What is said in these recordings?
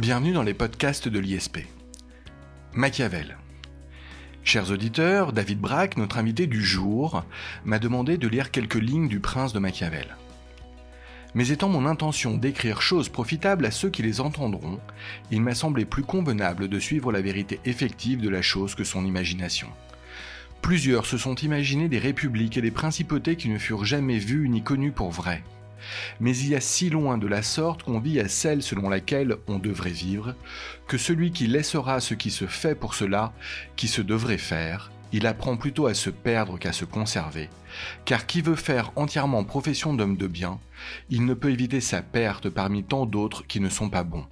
Bienvenue dans les podcasts de l'ISP. Machiavel. Chers auditeurs, David Braque, notre invité du jour, m'a demandé de lire quelques lignes du Prince de Machiavel. Mais étant mon intention d'écrire choses profitables à ceux qui les entendront, il m'a semblé plus convenable de suivre la vérité effective de la chose que son imagination. Plusieurs se sont imaginés des républiques et des principautés qui ne furent jamais vues ni connues pour vraies. Mais il y a si loin de la sorte qu'on vit à celle selon laquelle on devrait vivre, que celui qui laissera ce qui se fait pour cela, qui se devrait faire, il apprend plutôt à se perdre qu'à se conserver, car qui veut faire entièrement profession d'homme de bien, il ne peut éviter sa perte parmi tant d'autres qui ne sont pas bons.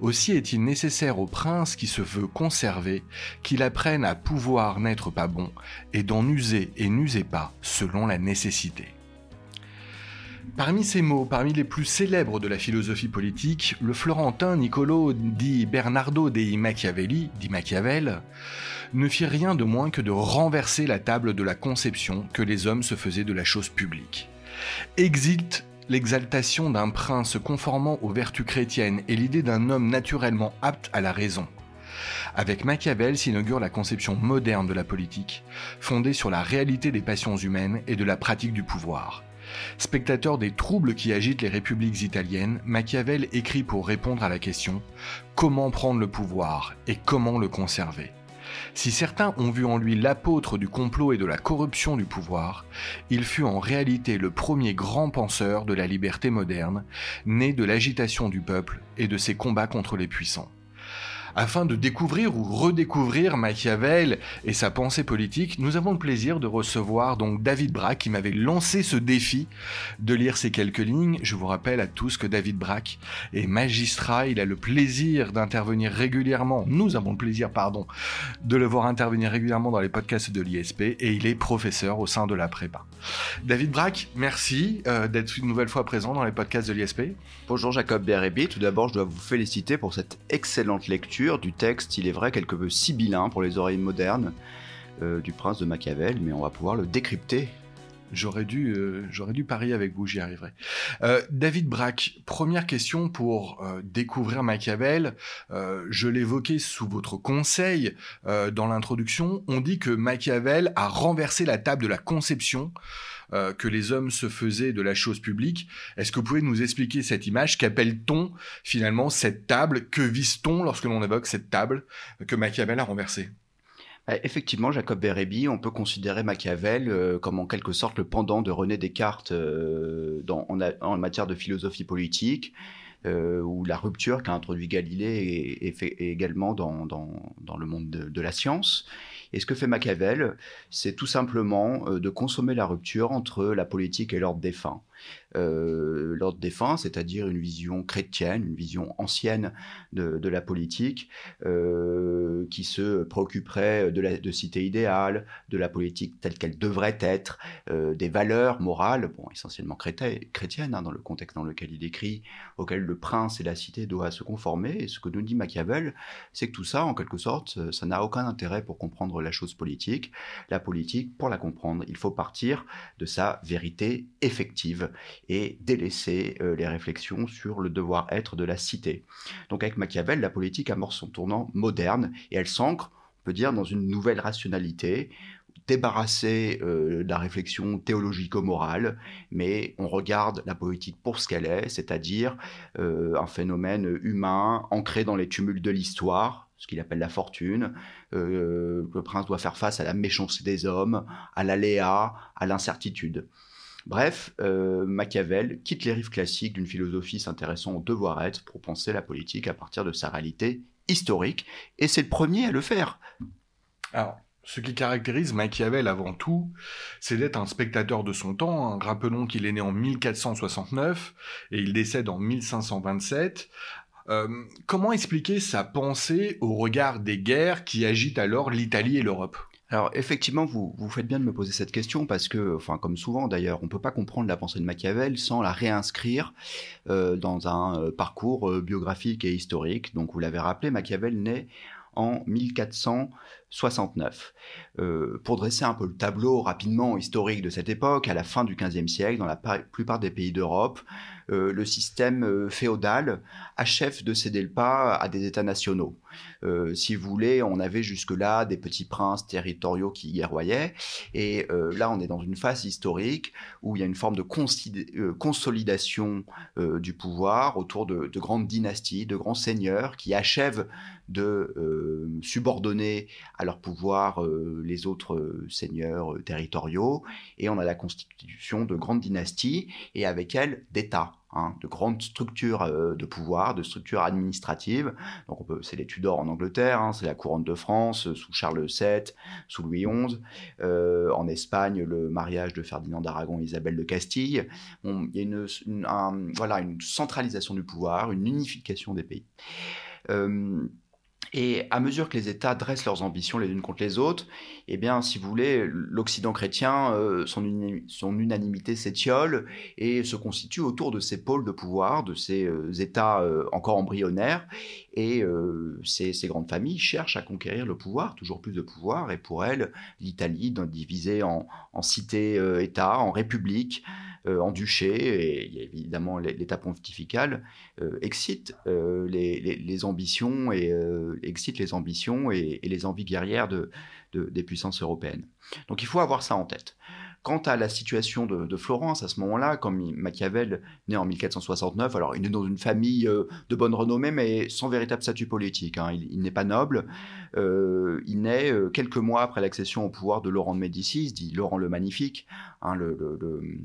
Aussi est-il nécessaire au prince qui se veut conserver qu'il apprenne à pouvoir n'être pas bon, et d'en user et n'user pas selon la nécessité. Parmi ces mots, parmi les plus célèbres de la philosophie politique, le Florentin Niccolo di Bernardo dei Machiavelli, dit Machiavel, ne fit rien de moins que de renverser la table de la conception que les hommes se faisaient de la chose publique. Exit l'exaltation d'un prince conformant aux vertus chrétiennes et l'idée d'un homme naturellement apte à la raison. Avec Machiavel s'inaugure la conception moderne de la politique, fondée sur la réalité des passions humaines et de la pratique du pouvoir. Spectateur des troubles qui agitent les républiques italiennes, Machiavel écrit pour répondre à la question comment prendre le pouvoir et comment le conserver? Si certains ont vu en lui l'apôtre du complot et de la corruption du pouvoir, il fut en réalité le premier grand penseur de la liberté moderne, né de l'agitation du peuple et de ses combats contre les puissants afin de découvrir ou redécouvrir Machiavel et sa pensée politique, nous avons le plaisir de recevoir donc David Braque qui m'avait lancé ce défi de lire ces quelques lignes. Je vous rappelle à tous que David Braque est magistrat, il a le plaisir d'intervenir régulièrement, nous avons le plaisir, pardon, de le voir intervenir régulièrement dans les podcasts de l'ISP et il est professeur au sein de la prépa. David Braque, merci euh, d'être une nouvelle fois présent dans les podcasts de l'ISP. Bonjour Jacob Bérébi, tout d'abord je dois vous féliciter pour cette excellente lecture du texte, il est vrai, quelque peu sibyllin pour les oreilles modernes euh, du prince de Machiavel, mais on va pouvoir le décrypter. J'aurais dû, euh, j'aurais dû parier avec vous, j'y arriverai. Euh, David Braque, première question pour découvrir Machiavel. je l'évoquais sous votre conseil dans l'introduction. On dit que Machiavel a renversé la table de la conception euh, que les hommes se faisaient de la chose publique. Est-ce que vous pouvez nous expliquer cette image? Qu'appelle-t-on finalement cette table? Que vise-t-on lorsque l'on évoque cette table que Machiavel a renversée? Bah, Effectivement, Jacob Bérébi, on peut considérer Machiavel euh, comme en quelque sorte le pendant de René Descartes euh, en, matière de philosophie politique. ou la rupture qu'a introduit Galilée est, fait également dans, le monde de la science. Et ce que fait Machiavel, c'est tout simplement euh, de consommer la rupture entre la politique et l'ordre défunt. Euh, l'ordre défunt, c'est-à-dire une vision chrétienne, une vision ancienne de, la politique, euh, qui se préoccuperait de, la, cité idéale, de la politique telle qu'elle devrait être, des valeurs morales, bon, essentiellement chrétiennes, hein, dans le contexte dans lequel il écrit, auquel le prince et la cité doivent se conformer. Et ce que nous dit Machiavel, c'est que tout ça, en quelque sorte, ça n'a aucun intérêt pour comprendre la chose politique. La politique, pour la comprendre, il faut partir de sa vérité effective et délaisser euh, les réflexions sur le devoir-être de la cité. Donc avec Machiavel, la politique amorce son tournant moderne et elle s'ancre, on peut dire, dans une nouvelle rationalité, débarrassée euh, de la réflexion théologico-morale, mais on regarde la politique pour ce qu'elle est, c'est-à-dire euh, un phénomène humain ancré dans les tumultes de l'histoire, ce qu'il appelle la fortune. le prince doit faire face à la méchanceté des hommes, à l'aléa, à l'incertitude. Bref, euh, Machiavel quitte les rives classiques d'une philosophie s'intéressant au devoir-être pour penser la politique à partir de sa réalité historique, et c'est le premier à le faire. Alors, ce qui caractérise Machiavel avant tout, c'est d'être un spectateur de son temps. Rappelons qu'il est né en 1469 et il décède en 1527. Euh, comment expliquer sa pensée au regard des guerres qui agitent alors l'Italie et l'Europe? Alors effectivement, vous, faites bien de me poser cette question parce que, comme souvent d'ailleurs, on ne peut pas comprendre la pensée de Machiavel sans la réinscrire euh, dans un euh, parcours biographique et historique. Donc vous l'avez rappelé, Machiavel naît en 1469 69. Euh, pour dresser un peu le tableau rapidement historique de cette époque, à la fin du XVe siècle, dans la plupart des pays d'Europe, le système euh, féodal achève de céder le pas à des États nationaux. Euh, si vous voulez, on avait jusque-là des petits princes territoriaux qui guerroyaient, et là on est dans une phase historique où il y a une forme de consolidation du pouvoir autour de, grandes dynasties, de grands seigneurs qui achèvent de subordonner à leur pouvoir les autres seigneurs territoriaux, et on a la constitution de grandes dynasties, et avec elles d'États. Hein, de grandes structures euh, de pouvoir, de structures administratives. Donc c'est les Tudors en Angleterre, hein, c'est la couronne de France euh, sous Charles VII, sous Louis XI. Euh, en Espagne, le mariage de Ferdinand d'Aragon et Isabelle de Castille. il y a une, voilà, une centralisation du pouvoir, une unification des pays. Et à mesure que les États dressent leurs ambitions les unes contre les autres, eh bien, si vous voulez, l'Occident chrétien, euh, son, unanimité s'étiole et se constitue autour de ces pôles de pouvoir, de ces euh, États euh, encore embryonnaires. Et ces, grandes familles cherchent à conquérir le pouvoir, toujours plus de pouvoir. Et pour elles, l'Italie, divisée en, en cités-États, en républiques, en duché, et évidemment l'État pontifical, euh, excite euh, les, ambitions et excite les ambitions et, les envies guerrières des puissances européennes. Donc il faut avoir ça en tête. Quant à la situation de, Florence à ce moment-là, comme Machiavel né en 1469, alors il est dans une famille euh, de bonne renommée, mais sans véritable statut politique. Hein. Il, n'est pas noble. Euh, il naît euh, quelques mois après l'accession au pouvoir de Laurent de Médicis, dit Laurent le Magnifique, hein,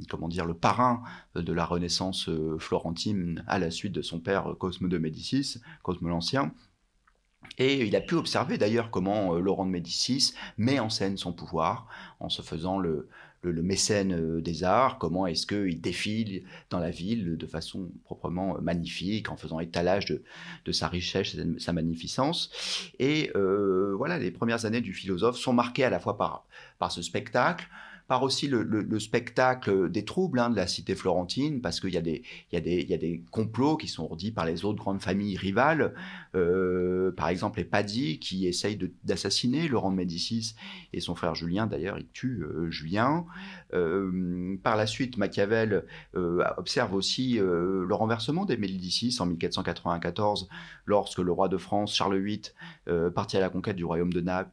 comment dire, le parrain de la Renaissance florentine à la suite de son père Cosme de Médicis, Cosme l'Ancien. Et il a pu observer d'ailleurs comment Laurent de Médicis met en scène son pouvoir en se faisant le, le, mécène euh, des arts, comment est-ce qu'il défile dans la ville de façon proprement euh, magnifique, en faisant étalage de, sa richesse de sa magnificence. Et euh, voilà, les premières années du philosophe sont marquées à la fois par ce spectacle, par aussi le, spectacle des troubles hein, de la cité florentine, parce qu'il y, a des, complots qui sont redits par les autres grandes familles rivales, euh, par exemple les Paddy qui essayent d'assassiner Laurent de Médicis et son frère Julien, d'ailleurs il tue euh, Julien. Euh, par la suite, Machiavel observe aussi le renversement des Médicis en 1494, lorsque le roi de France, Charles VIII, partit à la conquête du royaume de Naples,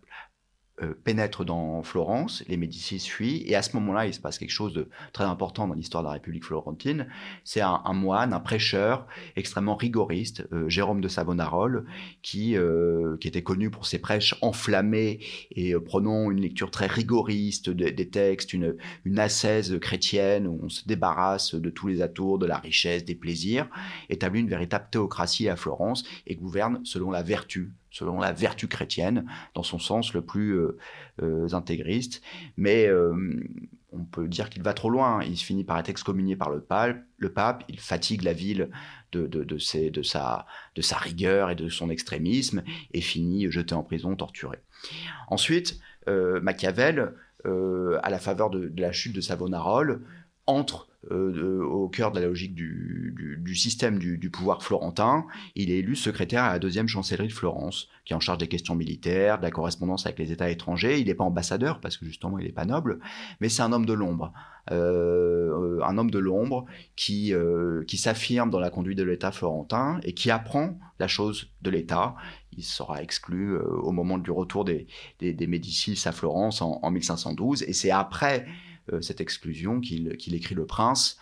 euh, pénètre dans Florence, les Médicis fuient, et à ce moment-là, il se passe quelque chose de très important dans l'histoire de la République florentine. C'est un, moine, un prêcheur extrêmement rigoriste, euh, Jérôme de Savonarole, qui, euh, qui était connu pour ses prêches enflammés et prenant une lecture très rigoriste des textes, une, une ascèse chrétienne où on se débarrasse de tous les atours, de la richesse, des plaisirs, établit une véritable théocratie à Florence et gouverne selon la vertu selon la vertu chrétienne, dans son sens le plus euh, euh, intégriste. Mais euh, on peut dire qu'il va trop loin. Il finit par être excommunié par le pape. Il fatigue la ville de, de sa rigueur et de son extrémisme et finit jeté en prison, torturé. Ensuite, Machiavel, à la faveur de, la chute de Savonarole, entre euh, au cœur de la logique du, système du, pouvoir florentin. Il est élu secrétaire à la deuxième chancellerie de Florence, qui est en charge des questions militaires, de la correspondance avec les États étrangers. Il n'est pas ambassadeur, parce que justement, il n'est pas noble, mais c'est un homme de l'ombre. Euh, un homme de l'ombre qui, euh, qui s'affirme dans la conduite de l'État florentin et qui apprend la chose de l'État. Il sera exclu au moment du retour des, Médicis à Florence en, en 1512, et c'est après cette exclusion qu'il écrit Le Prince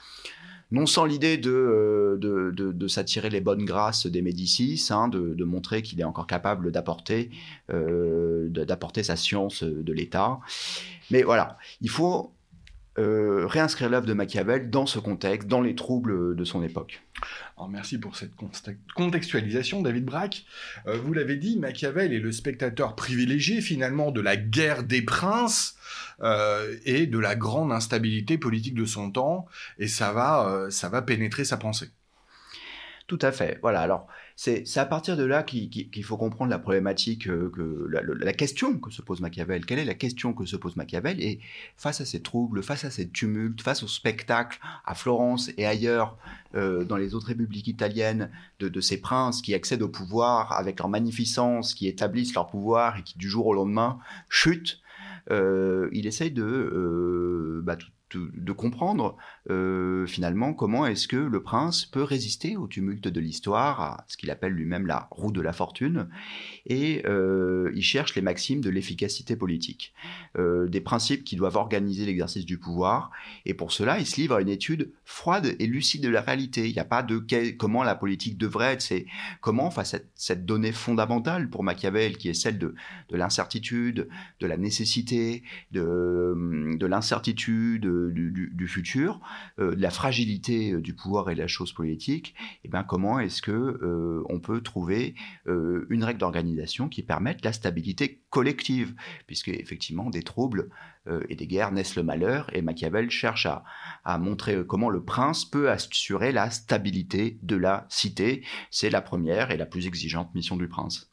non sans l'idée de, euh, de, s'attirer les bonnes grâces des Médicis, hein, de, montrer qu'il est encore capable euh, d'apporter sa science de l'État. Mais voilà, il faut réinscrire l'œuvre de Machiavel dans ce contexte, dans les troubles de son époque. Merci pour cette contextualisation, David Braque. vous l'avez dit, Machiavel est le spectateur privilégié finalement de la guerre des princes euh, et de la grande instabilité politique de son temps, et ça va, euh, ça va pénétrer sa pensée. Tout à fait. Voilà. Alors, c'est à partir de là qu'il faut comprendre la problématique, euh, la, question que se pose Machiavel. Quelle est la question que se pose Machiavel? Et face à ces troubles, face à ces tumultes, face au spectacle à Florence et ailleurs, euh, dans les autres républiques italiennes, de, ces princes qui accèdent au pouvoir avec leur magnificence, qui établissent leur pouvoir et qui du jour au lendemain chutent, euh, il essaye de bah, de comprendre euh, finalement comment est-ce que le prince peut résister au tumulte de l'histoire, à ce qu'il appelle lui-même la roue de la fortune, et euh, il cherche les maximes de l'efficacité politique, euh, des principes qui doivent organiser l'exercice du pouvoir, et pour cela il se livre à une étude froide et lucide de la réalité. Il n'y a pas de comment la politique devrait être, c'est comment face à cette, donnée fondamentale pour Machiavel qui est celle de, l'incertitude, de la nécessité, de, de l'incertitude, du, futur, euh, la fragilité euh, du pouvoir et de la chose politique, et eh bien comment est-ce que euh, on peut trouver une règle d'organisation qui permette la stabilité collective, puisque effectivement des troubles et des guerres naissent le malheur, et Machiavel cherche à montrer comment le prince peut assurer la stabilité de la cité. C'est la première et la plus exigeante mission du prince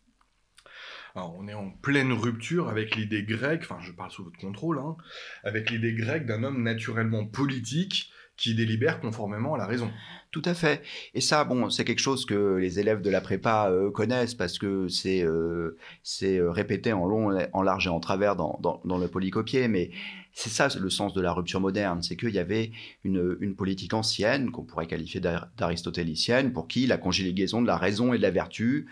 on est en pleine rupture avec l'idée grecque, enfin je parle sous votre contrôle, hein, avec l'idée grecque d'un homme naturellement politique qui délibère conformément à la raison. Tout à fait. Et ça, bon, c'est quelque chose que les élèves de la prépa euh, connaissent parce que c'est euh, euh, répété en long, en large et en travers dans, le polycopier, mais c'est ça le sens de la rupture moderne, c'est qu'il y avait une, politique ancienne, qu'on pourrait qualifier d'aristotélicienne, pour qui la conjugaison de la raison et de la vertu,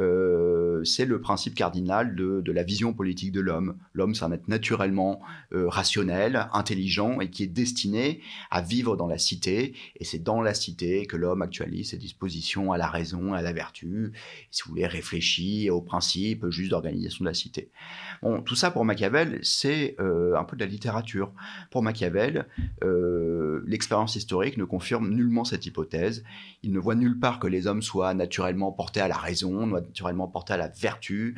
euh, c'est le principe cardinal de, la vision politique de l'homme. L'homme, c'est un être naturellement euh, rationnel, intelligent et qui est destiné à vivre dans la cité. Et c'est dans la cité que l'homme actualise ses dispositions à la raison, à la vertu, si vous voulez, réfléchit aux principes juste d'organisation de la cité. Bon, tout ça pour Machiavel, c'est euh, un peu de la littérature pour Machiavel, l'expérience historique ne confirme nullement cette hypothèse. Il ne voit nulle part que les hommes soient naturellement portés à la raison, naturellement portés à la vertu,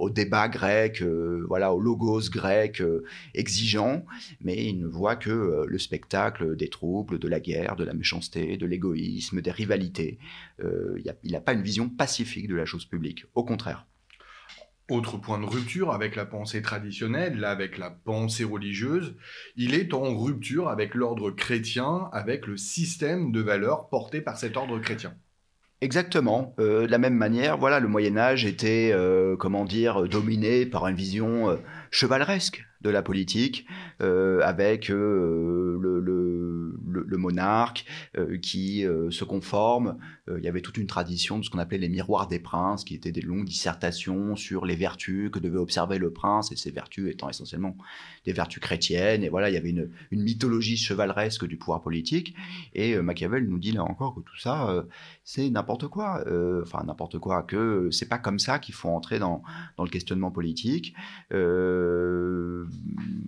au débat grec, euh, voilà, au logos grec euh, exigeant, mais il ne voit que le spectacle des troubles, de la guerre, de la méchanceté, de l'égoïsme, des rivalités. il n'a pas une vision pacifique de la chose publique, au contraire. Autre point de rupture avec la pensée traditionnelle, là avec la pensée religieuse, il est en rupture avec l'ordre chrétien, avec le système de valeurs porté par cet ordre chrétien. Exactement. Euh, de la même manière, voilà, le Moyen Âge était, euh, comment dire, dominé par une vision euh, chevaleresque de la politique, avec le, le, monarque qui se conforme. Il y avait toute une tradition de ce qu'on appelait les miroirs des princes, qui étaient des longues dissertations sur les vertus que devait observer le prince, et ces vertus étant essentiellement des vertus chrétiennes. Et voilà, il y avait une, mythologie chevaleresque du pouvoir politique. Et Machiavel nous dit là encore que tout ça, c'est n'importe quoi. enfin, n'importe quoi. Que c'est pas comme ça qu'il faut entrer dans, dans le questionnement politique. Euh,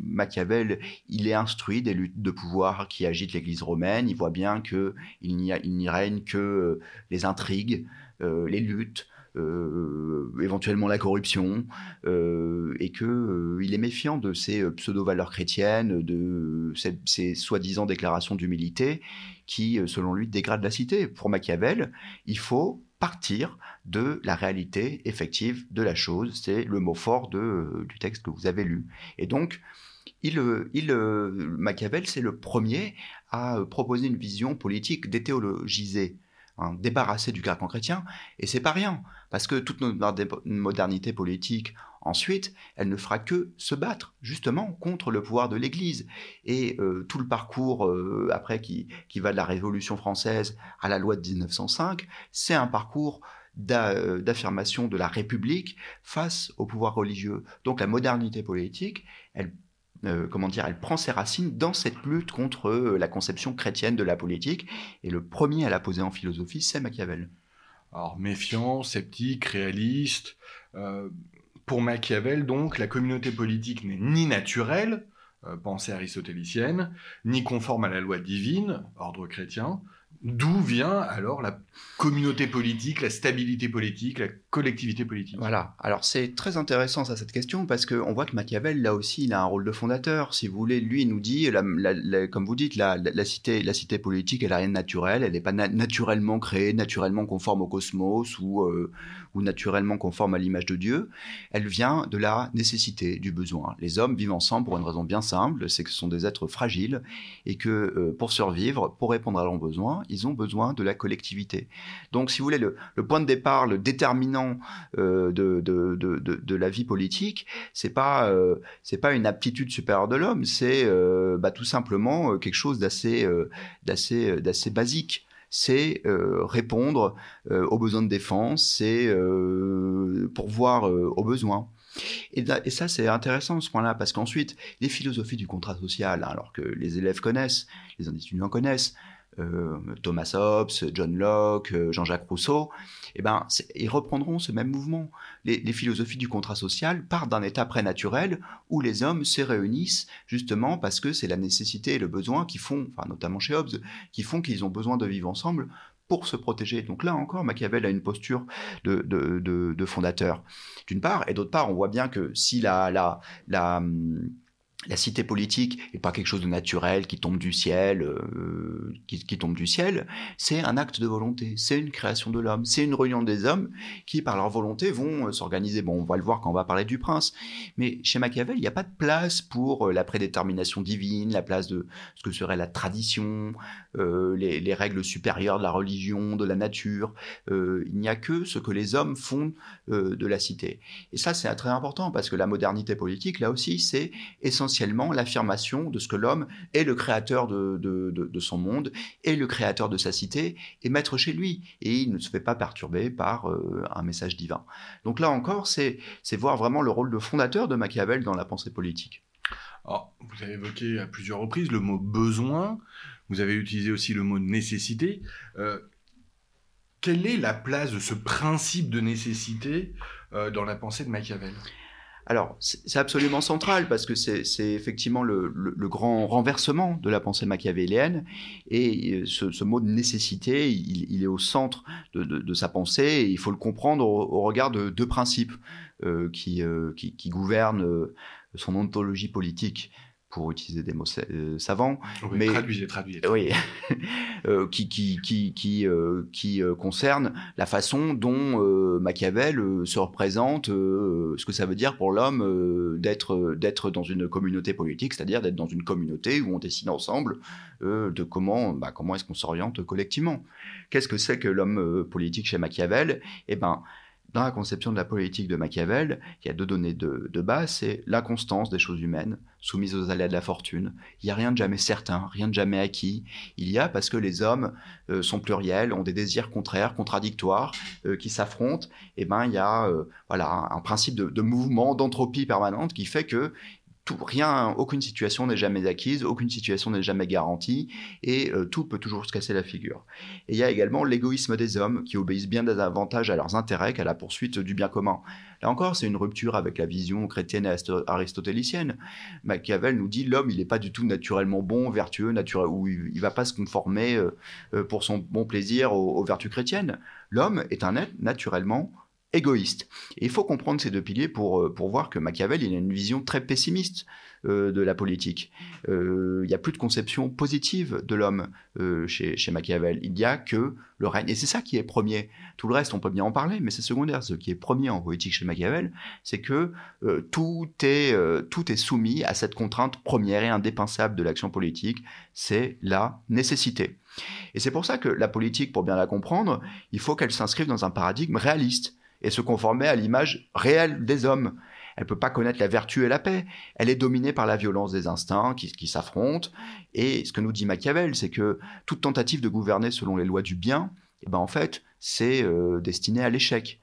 Machiavel, il est instruit des luttes de pouvoir qui agitent l'Église romaine. Il voit bien que il n'y règne que les intrigues, euh, les luttes. Euh, éventuellement la corruption, et que il est méfiant de ces pseudo-valeurs chrétiennes, de ces, soi-disant déclarations d'humilité qui, selon lui, dégradent la cité. Pour Machiavel, il faut partir de la réalité effective de la chose. C'est le mot fort du texte que vous avez lu. Et donc, il, il, Machiavel, c'est le premier à proposer une vision politique déthéologisée, hein, débarrassée du carcan chrétien. Et c'est pas rien, parce que toute notre modernité politique Ensuite, elle ne fera que se battre justement contre le pouvoir de l'Église. Et euh, tout le parcours euh, après qui, qui, va de la Révolution française à la loi de 1905, c'est un parcours euh, d'affirmation de la République face au pouvoir religieux. Donc la modernité politique, elle comment dire, elle prend ses racines dans cette lutte contre la conception chrétienne de la politique. Et le premier à la poser en philosophie, c'est Machiavel. Alors méfiant, sceptique, réaliste, pour Machiavel, donc, la communauté politique n'est ni naturelle, euh, pensée aristotélicienne, ni conforme à la loi divine, ordre chrétien, D'où vient alors la communauté politique, la stabilité politique, la collectivité politique? Voilà. Alors c'est très intéressant ça cette question parce qu'on voit que Machiavel là aussi il a un rôle de fondateur. Si vous voulez, lui il nous dit, comme vous dites, la, cité, la cité politique elle a rien de naturel, elle n'est pas naturellement créée, naturellement conforme au cosmos ou, euh, ou naturellement conforme à l'image de Dieu. Elle vient de la nécessité, du besoin. Les hommes vivent ensemble pour une raison bien simple, c'est que ce sont des êtres fragiles et que euh, pour survivre, pour répondre à leurs besoins, ils ont besoin de la collectivité. Donc, si vous voulez, le, point de départ, le déterminant euh, de, la vie politique, c'est pas euh, pas une aptitude supérieure de l'homme, c'est bah, tout simplement quelque chose d'assez d'assez basique c'est répondre aux besoins de défense, c'est pourvoir aux besoins. Et, ça, c'est intéressant ce point-là, parce qu'ensuite, les philosophies du contrat social, hein, alors que les élèves connaissent, les étudiants connaissent, euh, Thomas Hobbes, John Locke, euh, Jean-Jacques Rousseau, eh ben, ils reprendront ce même mouvement. Les, philosophies du contrat social partent d'un état prénaturel où les hommes se réunissent justement parce que c'est la nécessité et le besoin qui font, enfin, notamment chez Hobbes, qui font qu'ils ont besoin de vivre ensemble pour se protéger. Donc là encore, Machiavel a une posture de, fondateur, d'une part, et d'autre part, on voit bien que si la hum, la cité politique n'est pas quelque chose de naturel qui tombe du ciel, euh, qui, tombe du ciel. C'est un acte de volonté, c'est une création de l'homme, c'est une réunion des hommes qui, par leur volonté, vont euh, s'organiser. Bon, on va le voir quand on va parler du prince. Mais chez Machiavel, il n'y a pas de place pour euh, la prédétermination divine, la place de ce que serait la tradition, les, règles supérieures de la religion, de la nature. il n'y a que ce que les hommes font de la cité. Et ça, c'est très important parce que la modernité politique, là aussi, c'est essentiellement essentiellement l'affirmation de ce que l'homme est le créateur de, son monde, est le créateur de sa cité, et maître chez lui. Et il ne se fait pas perturber par euh, un message divin. Donc là encore, c'est voir vraiment le rôle de fondateur de Machiavel dans la pensée politique. vous avez évoqué à plusieurs reprises le mot besoin, vous avez utilisé aussi le mot nécessité. Euh, quelle est la place de ce principe de nécessité euh, dans la pensée de Machiavel? Alors, c'est absolument central parce que c'est effectivement le, grand renversement de la pensée machiavélienne et euh, ce, mot de nécessité, il, est au centre de, sa pensée et il faut le comprendre au, regard de deux principes euh, qui, euh, qui, qui, gouvernent son ontologie politique pour utiliser des mots euh, savants. mais traduisez, traduisez. Oui, euh, qui qui qui qui, euh, qui concerne la façon dont Machiavel se représente, ce que ça veut dire pour l'homme d'être d'être dans une communauté politique, c'est-à-dire d'être dans une communauté où on décide ensemble de comment bah, comment est-ce qu'on s'oriente collectivement. Qu'est-ce que c'est que l'homme politique chez Machiavel? Eh ben dans la conception de la politique de Machiavel, il y a deux données de, base, c'est la constance des choses humaines, soumises aux aléas de la fortune. Il n'y a rien de jamais certain, rien de jamais acquis. Il y a parce que les hommes euh, sont pluriels, ont des désirs contraires, contradictoires, euh, qui s'affrontent. Et eh ben il y a euh, voilà un, principe de, de mouvement, d'entropie permanente qui fait que rien, aucune situation n'est jamais acquise, aucune situation n'est jamais garantie, et euh, tout peut toujours se casser la figure. Et il y a également l'égoïsme des hommes, qui obéissent bien davantage à leurs intérêts qu'à la poursuite du bien commun. Là encore, c'est une rupture avec la vision chrétienne et aristotélicienne. Machiavel nous dit l'homme, il n'est pas du tout naturellement bon, vertueux, naturel, ou il ne va pas se conformer euh, euh, pour son bon plaisir aux vertus chrétiennes. L'homme est un être naturellement égoïste. Et il faut comprendre ces deux piliers pour, euh, pour voir que Machiavel il a une vision très pessimiste euh, de la politique. Euh, il n'y a plus de conception positive de l'homme chez, chez, Machiavel. Il n'y a que le règne. Et c'est ça qui est premier. Tout le reste, on peut bien en parler, mais c'est secondaire. Ce qui est premier en politique chez Machiavel, c'est que tout, est, tout est soumis à cette contrainte première et indépensable de l'action politique, c'est la nécessité. Et c'est pour ça que la politique, pour bien la comprendre, il faut qu'elle s'inscrive dans un paradigme réaliste et se conformer à l'image réelle des hommes. Elle ne peut pas connaître la vertu et la paix. Elle est dominée par la violence des instincts qui, s'affrontent. Et ce que nous dit Machiavel, c'est que toute tentative de gouverner selon les lois du bien, eh ben en fait, c'est euh, destiné à l'échec.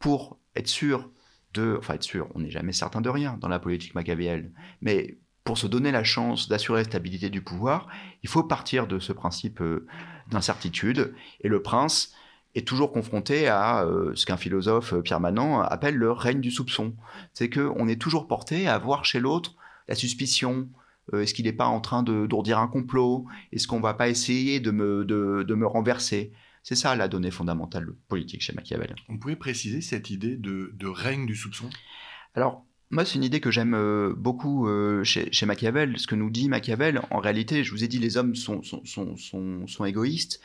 Pour être sûr de, enfin être sûr, on n'est jamais certain de rien dans la politique machiavélienne, mais pour se donner la chance d'assurer la stabilité du pouvoir, il faut partir de ce principe euh, d'incertitude. Et le prince, est toujours confronté à euh, ce qu'un philosophe, euh, Pierre Manant, appelle le règne du soupçon. C'est qu'on est toujours porté à voir chez l'autre la suspicion, Est-ce qu'il n'est pas en train de d'ourdir un complot Est-ce qu'on va pas essayer de me, de, de me renverser c'est ça la donnée fondamentale politique chez Machiavel. On pouvait préciser cette idée de, de règne du soupçon? Alors, moi, c'est une idée que j'aime euh, beaucoup euh, chez, Machiavel. Ce que nous dit Machiavel, en réalité, je vous ai dit, les hommes sont, égoïstes.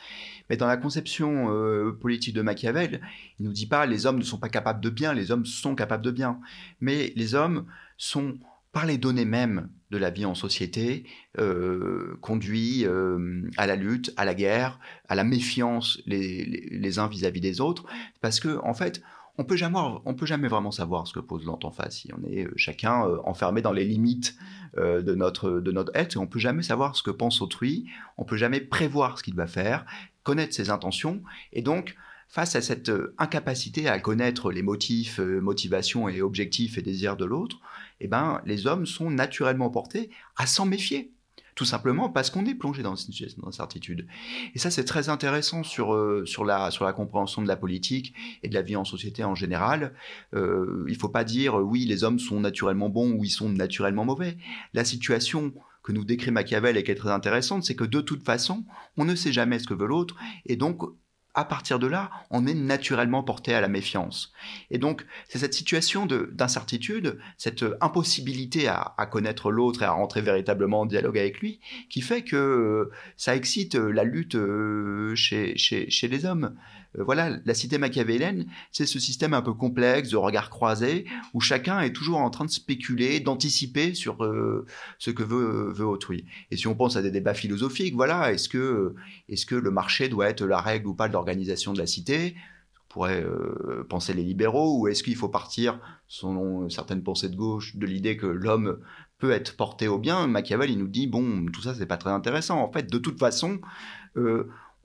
Mais dans la conception euh, politique de Machiavel, il nous dit pas les hommes ne sont pas capables de bien, les hommes sont capables de bien. Mais les hommes sont, par les données mêmes de la vie en société, conduits à la lutte, à la guerre, à la méfiance les, les uns vis-à-vis des autres. Parce que, en fait, on peut jamais, on peut jamais vraiment savoir ce que pose l'autre en face. Si on est euh, chacun euh, enfermé dans les limites euh, de notre de notre être, on peut jamais savoir ce que pense autrui. On peut jamais prévoir ce qu'il va faire, connaître ses intentions, et donc face à cette incapacité à connaître les motifs, motivations et objectifs et désirs de l'autre, eh ben les hommes sont naturellement portés à s'en méfier tout simplement parce qu'on est plongé dans une situation d'incertitude. Et ça, c'est très intéressant sur, euh, sur, la, sur la compréhension de la politique et de la vie en société en général. Euh, il ne faut pas dire, euh, oui, les hommes sont naturellement bons ou ils sont naturellement mauvais. La situation que nous décrit Machiavel et qui est très intéressante, c'est que de toute façon, on ne sait jamais ce que veut l'autre, et donc à partir de là, on est naturellement porté à la méfiance. Et donc, c'est cette situation d'incertitude, cette impossibilité à, connaître l'autre et à rentrer véritablement en dialogue avec lui, qui fait que euh, ça excite la lutte euh, chez, chez les hommes. Euh, voilà, la cité machiavélienne, c'est ce système un peu complexe de regard croisé où chacun est toujours en train de spéculer, d'anticiper sur euh, ce que veut, veut autrui. Et si on pense à des débats philosophiques, voilà, est-ce que, est que le marché doit être la règle ou pas de l'organisation de la cité? Pourrait euh, penser les libéraux, ou est-ce qu'il faut partir, selon certaines pensées de gauche, de l'idée que l'homme peut être porté au bien? Machiavel, il nous dit, bon, tout ça, c'est pas très intéressant. En fait, de toute façon,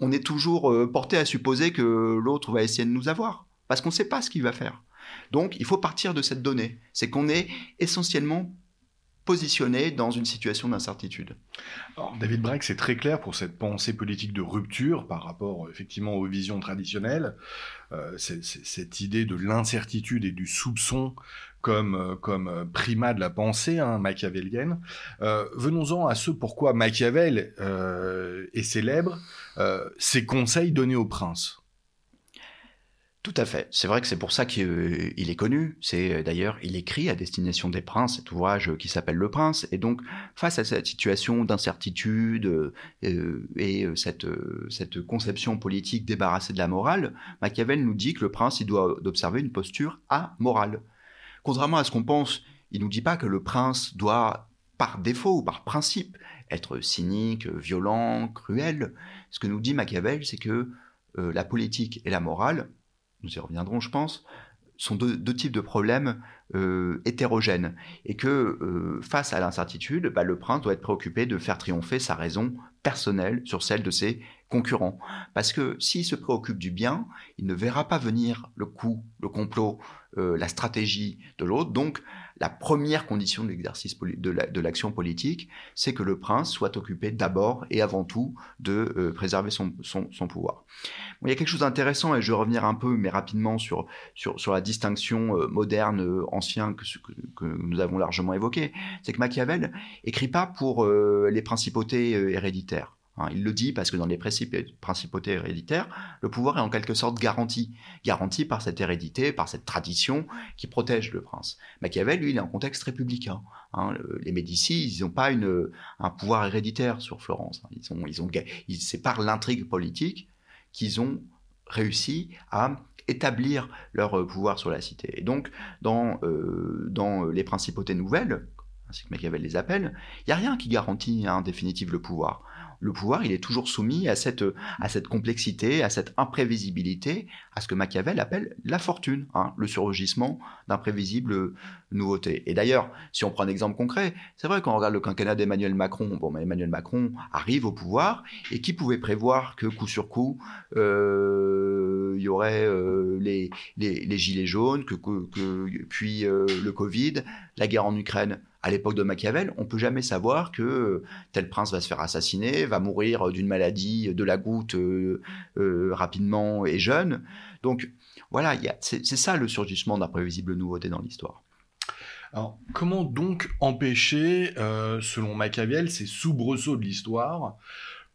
on est toujours euh, porté à supposer que l'autre va essayer de nous avoir, parce qu'on ne sait pas ce qu'il va faire. Donc il faut partir de cette donnée, c'est qu'on est essentiellement positionné dans une situation d'incertitude. David Braque, c'est très clair pour cette pensée politique de rupture par rapport effectivement aux visions traditionnelles, euh, cette idée de l'incertitude et du soupçon comme, euh, comme primat de la pensée hein, machiavélienne. Venons-en à ce pourquoi Machiavel est célèbre, euh, ces conseils donnés au prince. Tout à fait. C'est vrai que c'est pour ça qu'il euh, est connu. C'est euh, d'ailleurs, il écrit à destination des princes cet ouvrage qui s'appelle Le Prince. Et donc, face à cette situation d'incertitude et cette, conception politique débarrassée de la morale, Machiavel nous dit que le prince, doit observer une posture amorale. Contrairement à ce qu'on pense, il nous dit pas que le prince doit, par défaut ou par principe, être cynique, violent, cruel. Ce que nous dit Machiavel, c'est que euh, la politique et la morale, nous y reviendrons je pense, sont deux, types de problèmes euh, hétérogènes. Et que euh, face à l'incertitude, bah, le prince doit être préoccupé de faire triompher sa raison personnelle sur celle de ses concurrents. Parce que s'il se préoccupe du bien, il ne verra pas venir le coup, le complot, la stratégie de l'autre. Donc la première condition de l'exercice de l'action politique, c'est que le prince soit occupé d'abord et avant tout de euh, préserver son, pouvoir. il y a quelque chose d'intéressant, et je vais revenir un peu, mais rapidement, sur, sur, la distinction euh, moderne, euh, ancien, que, que, nous avons largement évoqué, c'est que Machiavel écrit pas pour les principautés héréditaires. Hein, il le dit parce que dans les principautés héréditaires, le pouvoir est en quelque sorte garanti, garanti par cette hérédité, par cette tradition qui protège le prince. Machiavel, lui, il est en contexte républicain. Hein, les Médicis, ils n'ont pas un pouvoir héréditaire sur Florence. Hein. Ils, ont, ils c'est par l'intrigue politique qu'ils ont réussi à établir leur euh, pouvoir sur la cité. Et donc, dans, euh, dans les principautés nouvelles, ainsi que Machiavel les appelle, il n'y a rien qui garantit en définitive le pouvoir le pouvoir, il est toujours soumis à cette, à cette complexité, à cette imprévisibilité, à ce que Machiavel appelle la fortune, hein, le surgissement d'imprévisibles nouveautés. Et d'ailleurs, si on prend un exemple concret, c'est vrai qu'on regarde le quinquennat d'Emmanuel Macron, bon, Emmanuel Macron arrive au pouvoir, et qui pouvait prévoir que coup sur coup, euh, il y aurait euh, les, les, gilets jaunes, que, que, puis euh, le Covid, la guerre en Ukraine? À l'époque de Machiavel, on peut jamais savoir que euh, tel prince va se faire assassiner, va mourir d'une maladie de la goutte euh, euh, rapidement et jeune. Donc voilà, c'est ça le surgissement d'imprévisibles nouveautés dans l'histoire. Alors, comment donc empêcher, euh, selon Machiavel, ces soubresauts de l'histoire?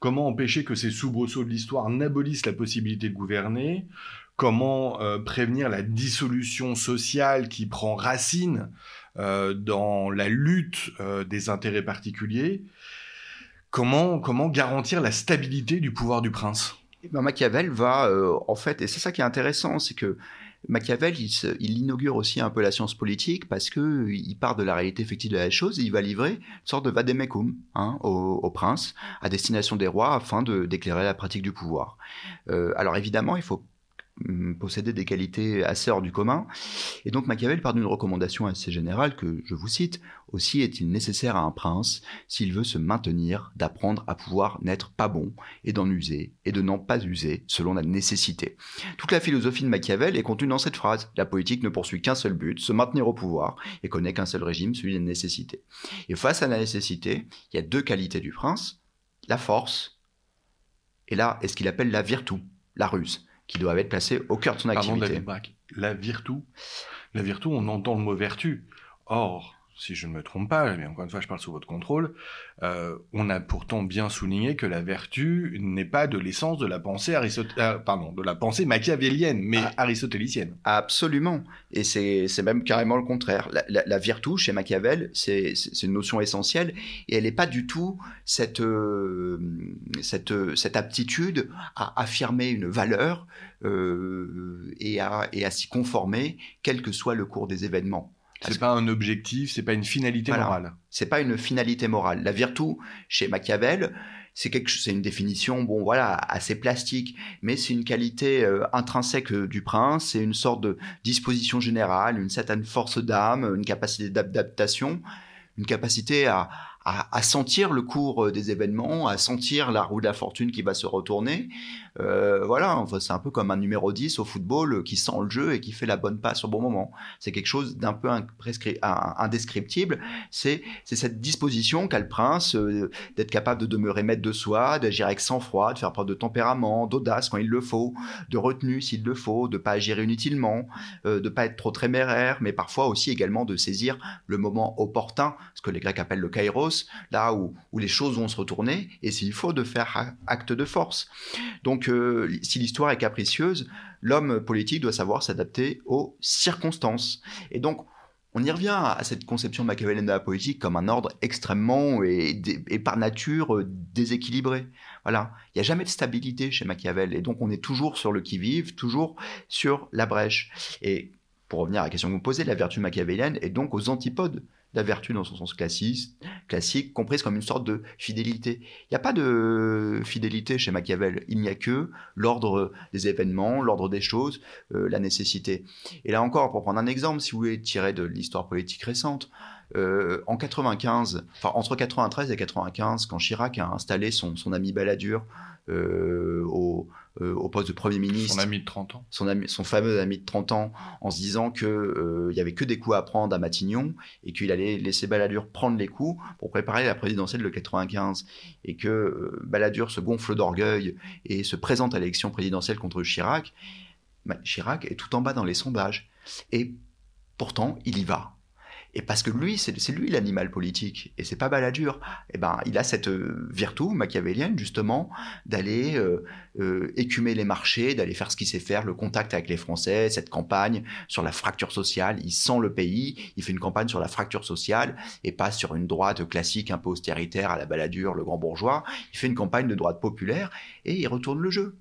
Comment empêcher que ces soubresauts de l'histoire n'abolissent la possibilité de gouverner? Comment euh, prévenir la dissolution sociale qui prend racine euh, dans la lutte des intérêts particuliers comment, comment garantir la stabilité du pouvoir du prince? Eh ben, Machiavel va, en fait, et c'est ça qui est intéressant, c'est que Machiavel, il, inaugure aussi un peu la science politique parce que il part de la réalité effective de la chose et il va livrer une sorte de vademecum hein, au, prince à destination des rois afin de d'éclairer la pratique du pouvoir. Euh, alors évidemment, il faut Hum, posséder des qualités assez hors du commun. Et donc Machiavel part d'une recommandation assez générale que je vous cite. Aussi est-il nécessaire à un prince, s'il veut se maintenir, d'apprendre à pouvoir n'être pas bon et d'en user et de n'en pas user selon la nécessité. Toute la philosophie de Machiavel est contenue dans cette phrase. La politique ne poursuit qu'un seul but, se maintenir au pouvoir et connaît qu'un seul régime, celui des nécessités. Et face à la nécessité, il y a deux qualités du prince, la force et là, est ce qu'il appelle la virtu, la ruse qui doivent être placés au cœur de son activité. La virtu, la virtu, on entend le mot vertu. Or, si je ne me trompe pas, mais encore une fois, je parle sous votre contrôle, euh, on a pourtant bien souligné que la vertu n'est pas de l'essence de la pensée euh, pardon, de la pensée machiavélienne, mais ah. aristotélicienne. Absolument. Et c'est même carrément le contraire. La, la, vertu, chez Machiavel, c'est une notion essentielle, et elle n'est pas du tout cette, euh, cette, cette aptitude à affirmer une valeur et à, et à s'y conformer, quel que soit le cours des événements. C'est pas un objectif, c'est pas une finalité morale. C'est pas une finalité morale. La vertu, chez Machiavel, c'est quelque c'est une définition bon voilà assez plastique mais c'est une qualité euh, intrinsèque du prince c'est une sorte de disposition générale une certaine force d'âme une capacité d'adaptation une capacité à, à, sentir le cours euh, des événements, à sentir la roue de la fortune qui va se retourner. Euh, voilà, enfin, c'est un peu comme un numéro 10 au football euh, qui sent le jeu et qui fait la bonne passe au bon moment. C'est quelque chose d'un peu indescriptible. C'est cette disposition qu'a le prince d'être capable de demeurer maître de soi, d'agir avec sang-froid, de faire preuve de tempérament, d'audace quand il le faut, de retenue s'il le faut, de pas agir inutilement, de de pas être trop téméraire, mais parfois aussi également de saisir le moment opportun, ce que les Grecs appellent le kairos, là où, les choses vont se retourner, et s'il faut de faire acte de force. Donc si l'histoire est capricieuse, l'homme politique doit savoir s'adapter aux circonstances. Et donc on y revient à cette conception machiavélienne de la politique comme un ordre extrêmement et, par nature euh, déséquilibré. Voilà, il n'y a jamais de stabilité chez Machiavel et donc on est toujours sur le qui-vive, toujours sur la brèche. Et pour revenir à la question que vous posez, la vertu machiavélienne est donc aux antipodes la vertu dans son sens classique, classique, comprise comme une sorte de fidélité. Il n'y a pas de fidélité chez Machiavel, il n'y a que l'ordre des événements, l'ordre des choses, euh, la nécessité. Et là encore, pour prendre un exemple, si vous voulez tirer de l'histoire politique récente, euh, en 95, enfin entre 93 et 95, quand Chirac a installé son, son ami Balladur euh, au, au poste de Premier ministre. Son ami de 30 ans. Son, ami, son fameux ami de 30 ans, en se disant qu'il euh, n'y avait que des coups à prendre à Matignon et qu'il allait laisser Balladur prendre les coups pour préparer la présidentielle de 95. Et que euh, Balladur se gonfle d'orgueil et se présente à l'élection présidentielle contre Chirac. Chirac est tout en bas dans les sondages. Et pourtant, il y va. Et parce que lui, c'est lui l'animal politique, et c'est pas Balladur. Et eh ben, il a cette euh, vertu machiavélienne justement d'aller euh, euh, écumer les marchés, d'aller faire ce qu'il sait faire, le contact avec les Français, cette campagne sur la fracture sociale. Il sent le pays, il fait une campagne sur la fracture sociale et pas sur une droite classique un peu austéritaire à la Balladur, le grand bourgeois. Il fait une campagne de droite populaire et il retourne le jeu.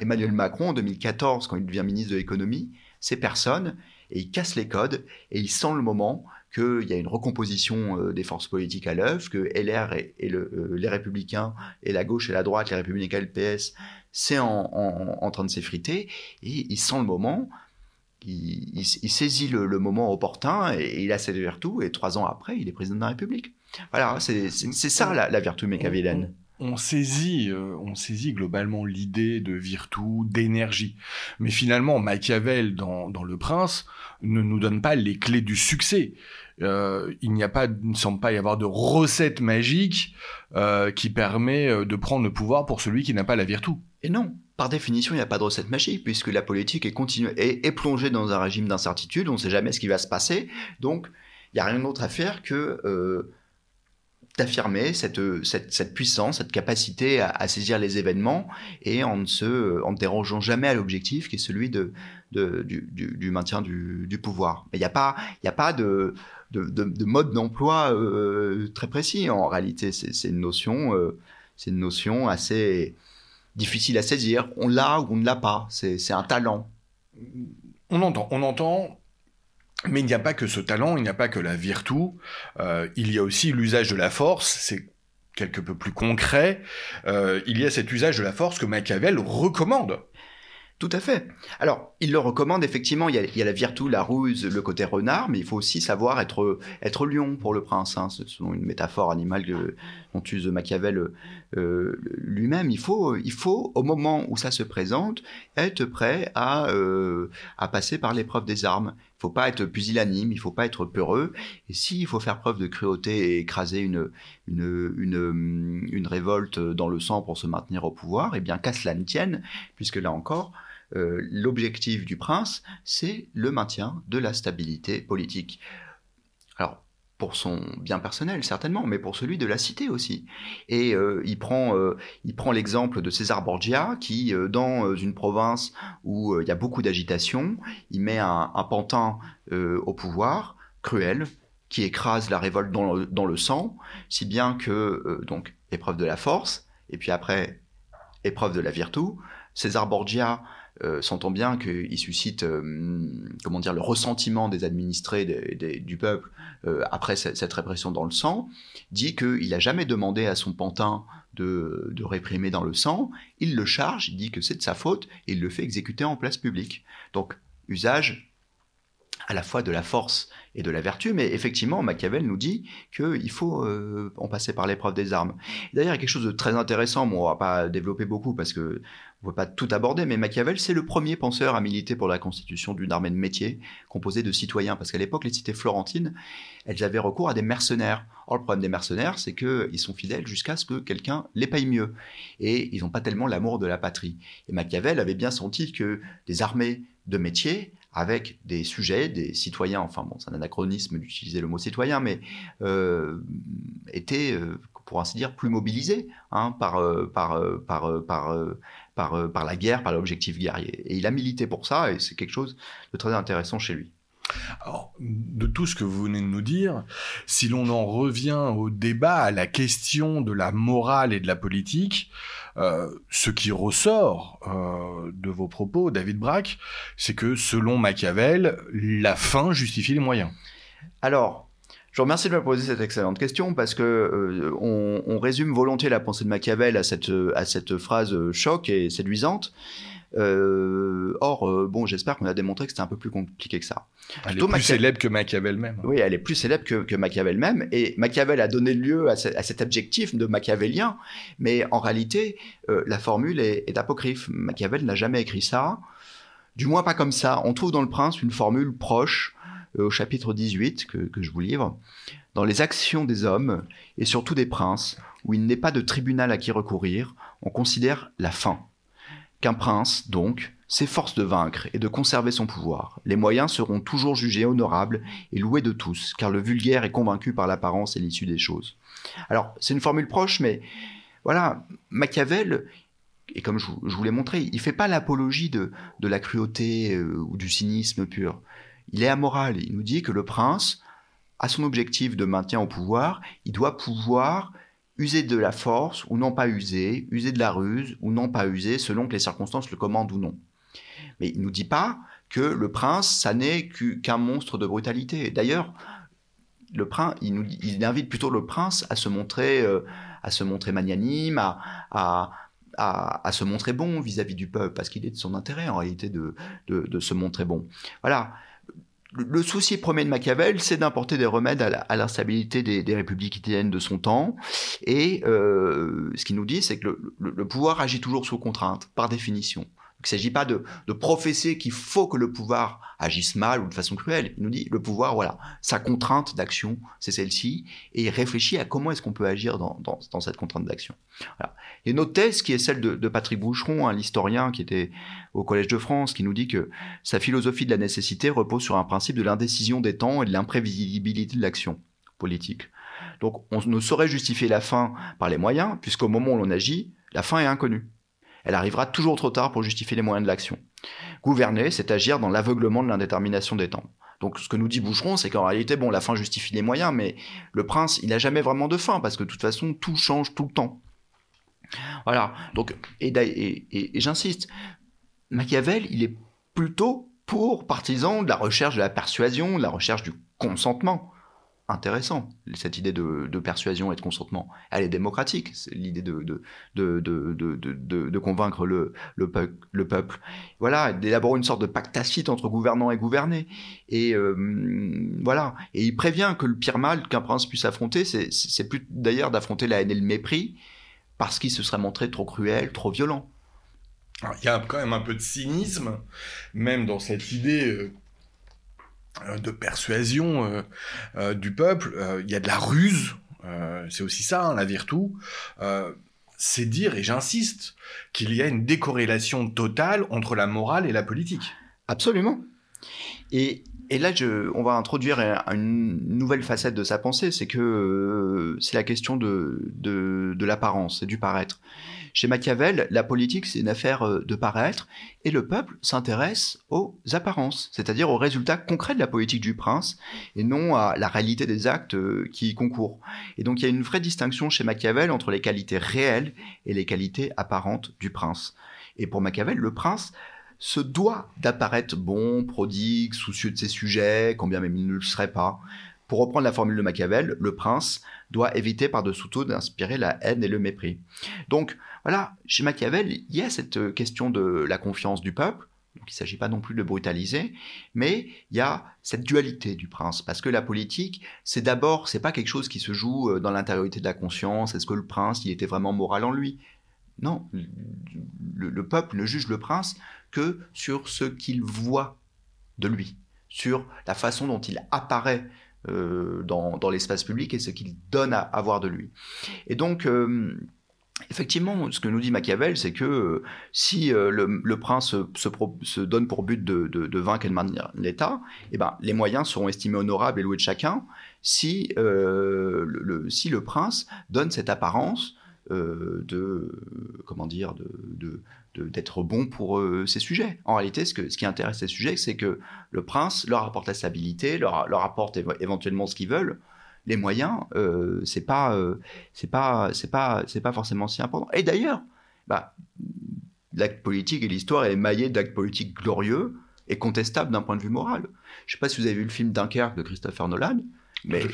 Emmanuel Macron en 2014, quand il devient ministre de l'économie, c'est personne et il casse les codes et il sent le moment qu'il y a une recomposition euh, des forces politiques à l'œuvre, que LR et, euh, les Républicains et la gauche et la droite, les Républicains et le PS, c'est en, train de s'effriter, et il sent le moment, il, saisit le, moment opportun, et, il a cette vertu, et trois ans après, il est président de la République. Voilà, c'est ça la, vertu machiavélienne on saisit, euh, on saisit globalement l'idée de virtu, d'énergie. Mais finalement, Machiavel, dans, dans, Le Prince, ne nous donne pas les clés du succès. Euh, il n'y a pas, ne semble pas y avoir de recette magique euh, qui permet de prendre le pouvoir pour celui qui n'a pas la virtu. Et non, par définition, il n'y a pas de recette magique, puisque la politique est, continue, est, est plongée dans un régime d'incertitude, on ne sait jamais ce qui va se passer. Donc, il n'y a rien d'autre à faire que euh, d'affirmer cette, cette, puissance, cette capacité à, saisir les événements et en ne, se, en dérangeant jamais à l'objectif qui est celui de, du, maintien du, pouvoir. Il n'y a pas, y a pas de, de, mode d'emploi euh, très précis en réalité. C'est une notion, euh, c'est une notion assez difficile à saisir. On l'a ou on ne l'a pas. C'est un talent. On entend, on entend mais il n'y a pas que ce talent, il n'y a pas que la virtu, euh, il y a aussi l'usage de la force, c'est quelque peu plus concret, euh, il y a cet usage de la force que Machiavel recommande. Tout à fait. Alors, il le recommande effectivement. Il y, a, la virtu, la ruse, le côté renard, mais il faut aussi savoir être lion pour le prince. Hein. C'est une métaphore animale que, dont use Machiavel euh, lui-même. Il faut, il faut, au moment où ça se présente, être prêt à passer par l'épreuve des armes. Faut pas être pusillanime, il faut pas être peureux. Et s'il faut faire preuve de cruauté et écraser une, une, une, une révolte dans le sang pour se maintenir au pouvoir, eh bien qu'à cela ne tienne, puisque là encore, euh, l'objectif du prince, c'est le maintien de la stabilité politique. Alors, pour son bien personnel certainement, mais pour celui de la cité aussi. Et euh, il prend, euh, il prend l'exemple de César Borgia qui, dans une province où il y a beaucoup d'agitation, il met un, pantin au pouvoir cruel qui écrase la révolte dans le, dans le sang, si bien que donc épreuve de la force et puis après épreuve de la vertu. César Borgia euh, s'entend bien qu'il suscite, euh, comment dire, le ressentiment des administrés du peuple euh, après cette, répression dans le sang, dit qu'il n'a jamais demandé à son pantin de, réprimer dans le sang, il le charge, il dit que c'est de sa faute, et il le fait exécuter en place publique. Donc, usage à la fois de la force et de la vertu, mais effectivement, Machiavel nous dit qu'il faut euh, en passer par l'épreuve des armes. D'ailleurs, il y a quelque chose de très intéressant, bon, on va pas développer beaucoup parce que on ne peut pas tout aborder, mais Machiavel, c'est le premier penseur à militer pour la constitution d'une armée de métier composée de citoyens, parce qu'à l'époque, les cités florentines, elles avaient recours à des mercenaires. Or, le problème des mercenaires, c'est qu'ils sont fidèles jusqu'à ce que quelqu'un les paye mieux. Et ils n'ont pas tellement l'amour de la patrie. Et Machiavel avait bien senti que des armées de métier, avec des sujets, des citoyens, enfin bon, c'est un anachronisme d'utiliser le mot citoyen, mais euh, étaient, euh, pour ainsi dire, plus mobilisés hein, par, euh, par, par, par, par la guerre, par l'objectif guerrier. Et il a milité pour ça, et c'est quelque chose de très intéressant chez lui. Alors, de tout ce que vous venez de nous dire, si l'on en revient au débat, à la question de la morale et de la politique, euh, ce qui ressort euh, de vos propos, David Braque, c'est que selon Machiavel, la fin justifie les moyens. Alors, je vous remercie de me poser cette excellente question parce que euh, on, résume volontiers la pensée de Machiavel à cette, à cette phrase choc et séduisante. Euh, or, euh, bon, j'espère qu'on a démontré que c'était un peu plus compliqué que ça. Elle est plus célèbre que Machiavel même. Oui, elle est plus célèbre que, que Machiavel même. Et Machiavel a donné lieu à, cet objectif de machiavélien. Mais en réalité, euh, la formule est, apocryphe. Machiavel n'a jamais écrit ça. Du moins pas comme ça. On trouve dans Le Prince une formule proche au chapitre 18 que, que je vous livre. Dans les actions des hommes, et surtout des princes, où il n'est pas de tribunal à qui recourir, on considère la fin qu'un prince, donc, s'efforce de vaincre et de conserver son pouvoir. Les moyens seront toujours jugés honorables et loués de tous, car le vulgaire est convaincu par l'apparence et l'issue des choses. Alors, c'est une formule proche, mais voilà, Machiavel, et comme je, vous l'ai montré, il ne fait pas l'apologie de, la cruauté euh, ou du cynisme pur. Il est amoral. Il nous dit que le prince, à son objectif de maintien au pouvoir, il doit pouvoir user de la force ou non pas user, user de la ruse ou non pas user, selon que les circonstances le commandent ou non. Mais il ne nous dit pas que le prince, ça n'est qu'un monstre de brutalité. D'ailleurs, le prince, il, invite plutôt le prince à se montrer, euh, à se montrer magnanime, à, à, à, se montrer bon vis-à-vis du peuple, parce qu'il est de son intérêt en réalité de, de, de se montrer bon. Voilà le souci premier de Machiavel, c'est d'importer des remèdes à l'instabilité des, républiques italiennes de son temps. Et euh, ce qu'il nous dit, c'est que le, pouvoir agit toujours sous contrainte, par définition. Il ne s'agit pas de, professer qu'il faut que le pouvoir agisse mal ou de façon cruelle. Il nous dit le pouvoir, voilà, sa contrainte d'action, c'est celle-ci, et il réfléchit à comment est-ce qu'on peut agir dans, cette contrainte d'action. Voilà. Et notre thèse, qui est celle de, Patrick Boucheron, l'historien qui était au Collège de France, qui nous dit que sa philosophie de la nécessité repose sur un principe de l'indécision des temps et de l'imprévisibilité de l'action politique. Donc on ne saurait justifier la fin par les moyens, puisqu'au moment où l'on agit, la fin est inconnue elle arrivera toujours trop tard pour justifier les moyens de l'action. Gouverner, c'est agir dans l'aveuglement de l'indétermination des temps. Donc ce que nous dit Boucheron, c'est qu'en réalité, bon, la fin justifie les moyens, mais le prince, il n'a jamais vraiment de fin, parce que de toute façon, tout change tout le temps. Voilà, donc, et, et j'insiste, Machiavel, il est plutôt pour partisan de la recherche de la persuasion, de la recherche du consentement intéressant, cette idée de, persuasion et de consentement. Elle est démocratique, c'est l'idée de, convaincre le, le, peuple. Voilà, d'élaborer une sorte de pacte tacite entre gouvernants et gouvernés. Et euh, voilà, et il prévient que le pire mal qu'un prince puisse affronter, c'est plus d'ailleurs d'affronter la haine et le mépris, parce qu'il se serait montré trop cruel, trop violent. il y a quand même un peu de cynisme, même dans cette idée euh, de persuasion euh, euh, du peuple, il y a de la ruse, c'est aussi ça, hein, la virtu, c'est dire, et j'insiste, qu'il y a une décorrélation totale entre la morale et la politique. Absolument. Et, là, je, on va introduire une nouvelle facette de sa pensée, c'est que c'est la question de, de l'apparence et du paraître. Chez Machiavel, la politique, c'est une affaire euh, de paraître, et le peuple s'intéresse aux apparences, c'est-à-dire aux résultats concrets de la politique du prince, et non à la réalité des actes euh, qui y concourent. Et donc il y a une vraie distinction chez Machiavel entre les qualités réelles et les qualités apparentes du prince. Et pour Machiavel, le prince se doit d'apparaître bon, prodigue, soucieux de ses sujets, combien même il ne le serait pas. Pour reprendre la formule de Machiavel, le prince doit éviter par-dessous tout d'inspirer la haine et le mépris. Donc voilà, chez Machiavel, il y a cette euh, question de la confiance du peuple, donc il ne s'agit pas non plus de brutaliser, mais il y a cette dualité du prince, parce que la politique, c'est d'abord, c'est pas quelque chose qui se joue euh, dans l'intériorité de la conscience, est-ce que le prince, il était vraiment moral en lui? Non, le peuple ne juge le prince que sur ce qu'il voit de lui, sur la façon dont il apparaît euh, dans, l'espace public et ce qu'il donne à, avoir de lui. Et donc, euh, Effectivement, ce que nous dit Machiavel, c'est que euh, si le, prince se, donne pour but de, vaincre et de maintenir l'État, eh ben, les moyens seront estimés honorables et loués de chacun si, le, si le prince donne cette apparence de comment dire de, d'être bon pour euh, ces sujets. En réalité, ce, que, ce qui intéresse ces sujets, c'est que le prince leur apporte la stabilité, leur, leur apporte éventuellement ce qu'ils veulent. Les moyens, euh, c'est pas, euh, c'est pas, c'est pas, c'est pas forcément si important. Et d'ailleurs, bah, l'acte politique et l'histoire est émaillée d'actes politiques glorieux et contestables d'un point de vue moral. Je sais pas si vous avez vu le film Dunkerque de Christopher Nolan, mais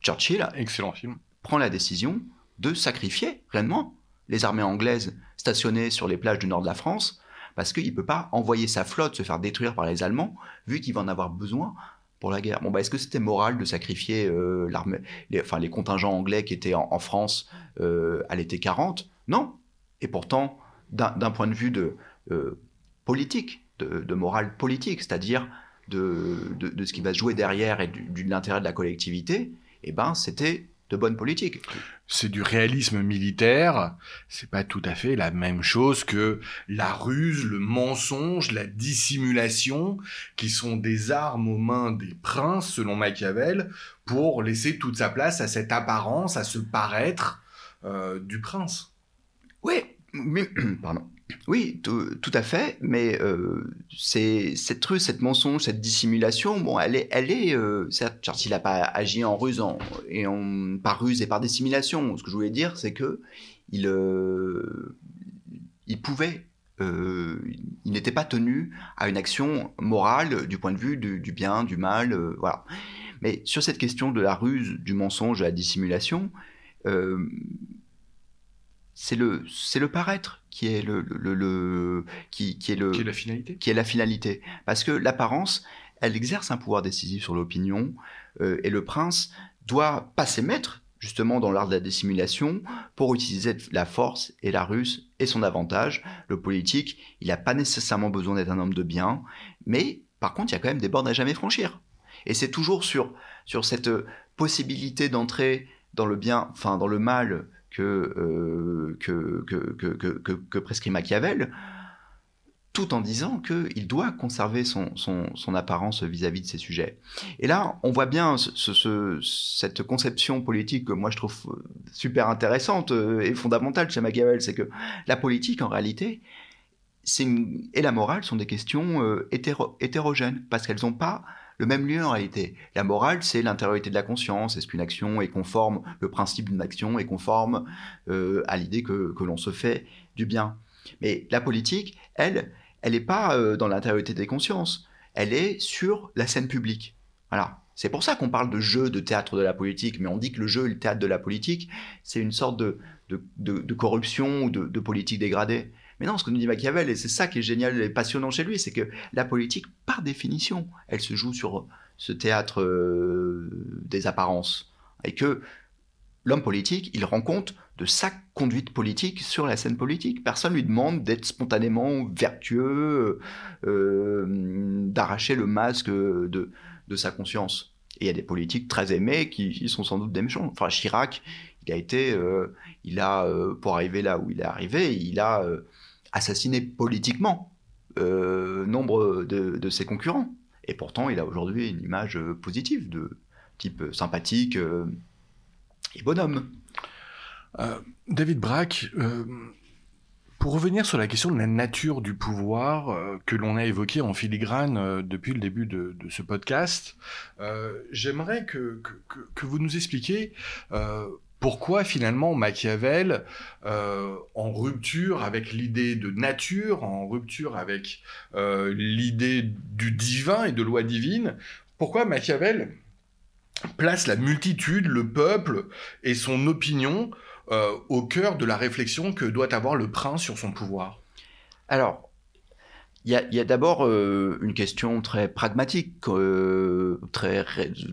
Churchill, excellent film, prend la décision de sacrifier réellement les armées anglaises stationnées sur les plages du nord de la France, parce qu'il ne peut pas envoyer sa flotte se faire détruire par les Allemands, vu qu'il va en avoir besoin pour la guerre. Bon, bah, est-ce que c'était moral de sacrifier euh, l'armée, les, enfin, les contingents anglais qui étaient en, France euh, à l'été 40 Non. Et pourtant, d'un point de vue de euh, politique, de, morale politique, c'est-à-dire de, de, ce qui va se jouer derrière et de l'intérêt de la collectivité, eh ben, c'était de bonne politique. C'est du réalisme militaire, c'est pas tout à fait la même chose que la ruse, le mensonge, la dissimulation, qui sont des armes aux mains des princes, selon Machiavel, pour laisser toute sa place à cette apparence, à ce paraître euh, du prince. Oui, mais, pardon. Oui, tout, à fait, mais euh, c'est cette ruse, cette mensonge, cette dissimulation, bon, elle est, elle est, euh, certes, Churchill n'a pas agi en ruse et en, par ruse et par dissimulation. Ce que je voulais dire, c'est que il, euh, il pouvait, il n'était pas tenu à une action morale du point de vue du, du bien, du mal, voilà. Mais sur cette question de la ruse, du mensonge, de la dissimulation, c'est le c'est le paraître qui est le, le, qui, qui, est le qui est la finalité qui est la finalité parce que l'apparence elle exerce un pouvoir décisif sur l'opinion euh, et le prince doit pas s'émettre justement dans l'art de la dissimulation pour utiliser la force et la ruse et son avantage. Le politique, il n'a pas nécessairement besoin d'être un homme de bien, mais par contre, il y a quand même des bornes à jamais franchir. Et c'est toujours sur, sur cette possibilité d'entrer dans le bien, enfin dans le mal que, euh, que, que, que, prescrit Machiavel, tout en disant qu'il doit conserver son, son, apparence vis-à-vis de ces sujets. Et là, on voit bien ce, cette conception politique que moi je trouve super intéressante euh, et fondamentale chez Machiavel, c'est que la politique, en réalité, et la morale sont des questions euh, hétérogènes, parce qu'elles n'ont pas le même lieu en réalité. La morale, c'est l'intériorité de la conscience. Est-ce qu'une action est conforme, le principe d'une action est conforme euh, à l'idée que, l'on se fait du bien? Mais la politique, elle, elle n'est pas euh, dans l'intériorité des consciences. Elle est sur la scène publique. Voilà. C'est pour ça qu'on parle de jeu, de théâtre de la politique, mais on dit que le jeu et le théâtre de la politique, c'est une sorte de, de, corruption ou de, politique dégradée. Mais non, ce que nous dit Machiavel, et c'est ça qui est génial et passionnant chez lui, c'est que la politique, par définition, elle se joue sur ce théâtre euh, des apparences. Et que l'homme politique, il rend compte de sa conduite politique sur la scène politique. Personne ne lui demande d'être spontanément vertueux, euh, d'arracher le masque de, de, sa conscience. Et il y a des politiques très aimés qui, sont sans doute des méchants. Enfin, Chirac, il a été, euh, il a, pour arriver là où il est arrivé, il a assassiné politiquement euh, nombre de, ses concurrents. Et pourtant, il a aujourd'hui une image positive de type sympathique euh, et bonhomme. Euh, David Braque, pour revenir sur la question de la nature du pouvoir que l'on a évoqué en filigrane depuis le début de, ce podcast, j'aimerais que, que, vous nous expliquiez pourquoi finalement Machiavel, euh, en rupture avec l'idée de nature, en rupture avec euh, l'idée du divin et de loi divine, pourquoi Machiavel place la multitude, le peuple et son opinion euh, au cœur de la réflexion que doit avoir le prince sur son pouvoir? Alors, il y a, d'abord une question très pragmatique, très,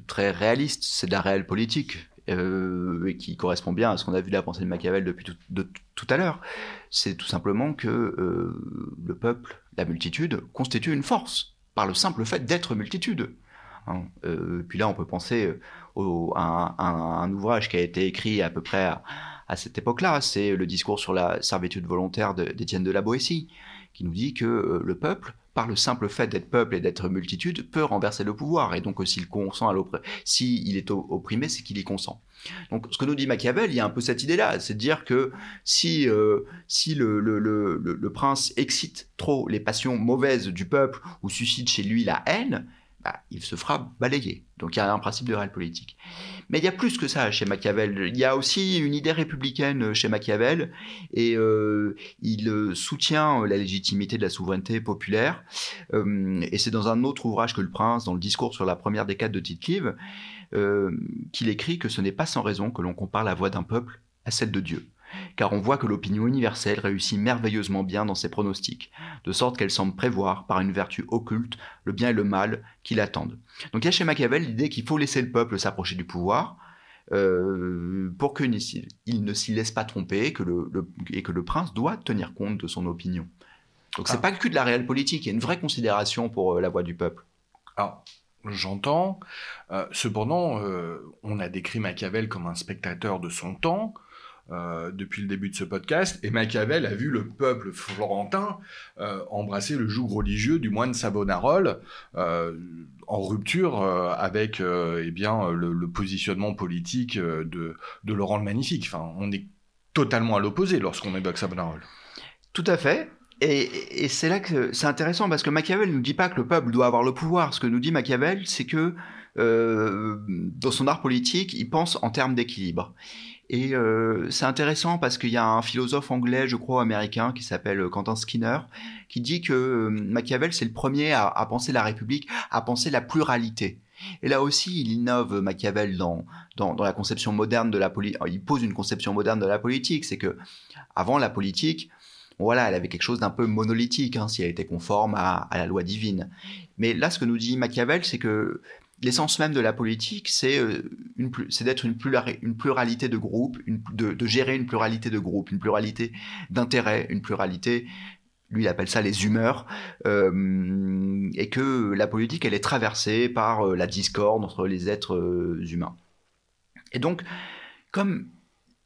très réaliste, c'est la réelle politique. Euh, et qui correspond bien à ce qu'on a vu de la pensée de Machiavel depuis tout, de, tout à l'heure, c'est tout simplement que euh, le peuple, la multitude, constitue une force par le simple fait d'être multitude. Hein. Euh, puis là, on peut penser à, un, ouvrage qui a été écrit à peu près à, à cette époque-là, c'est le discours sur la servitude volontaire d'Étienne de, de la Boétie, qui nous dit que le peuple par le simple fait d'être peuple et d'être multitude, peut renverser le pouvoir. Et donc, s'il consent à s'il est opprimé, c'est qu'il y consent. Donc, ce que nous dit Machiavel, il y a un peu cette idée-là, c'est de dire que si, euh, si le, le, le, prince excite trop les passions mauvaises du peuple ou suscite chez lui la haine, bah, il se fera balayer. Donc il y a un principe de réel politique. Mais il y a plus que ça chez Machiavel. Il y a aussi une idée républicaine chez Machiavel et euh, il euh, soutient la légitimité de la souveraineté populaire. Euh, et c'est dans un autre ouvrage que Le Prince, dans le discours sur la première décade de tite qu'il écrit que ce n'est pas sans raison que l'on compare la voix d'un peuple à celle de Dieu car on voit que l'opinion universelle réussit merveilleusement bien dans ses pronostics, de sorte qu'elle semble prévoir, par une vertu occulte, le bien et le mal qui l'attendent. Donc il y a chez Machiavel l'idée qu'il faut laisser le peuple s'approcher du pouvoir, euh, pour qu'il ne s'y laisse pas tromper que le, et que le prince doit tenir compte de son opinion. Donc c'est ah. pas que de la réelle politique, il y a une vraie considération pour euh, la voix du peuple. Alors, j'entends. Euh, cependant, on a décrit Machiavel comme un spectateur de son temps. Euh, depuis le début de ce podcast, et Machiavel a vu le peuple florentin euh, embrasser le joug religieux du moine Savonarole euh, en rupture avec eh bien, le, positionnement politique de, Laurent le Magnifique. Enfin, on est totalement à l'opposé lorsqu'on évoque Savonarole. Tout à fait. Et, et c'est là que c'est intéressant parce que Machiavel ne nous dit pas que le peuple doit avoir le pouvoir. Ce que nous dit Machiavel, c'est que dans son art politique, il pense en termes d'équilibre. Et euh, c'est intéressant parce qu'il y a un philosophe anglais, je crois américain, qui s'appelle euh, Quentin Skinner, qui dit que euh, Machiavel, c'est le premier à, penser la République, à penser la pluralité. Et là aussi, il innove Machiavel dans, dans, la conception moderne de la politique. Il pose une conception moderne de la politique. C'est que avant la politique, voilà, elle avait quelque chose d'un peu monolithique, hein, si elle était conforme à, la loi divine. Mais là, ce que nous dit Machiavel, c'est que l'essence même de la politique, c'est d'être une, pluralité de groupes, de, gérer une pluralité de groupes, une pluralité d'intérêts, une pluralité lui il appelle ça les humeurs, euh, et que la politique elle est traversée par euh, la discorde entre les êtres euh, humains. Et donc, comme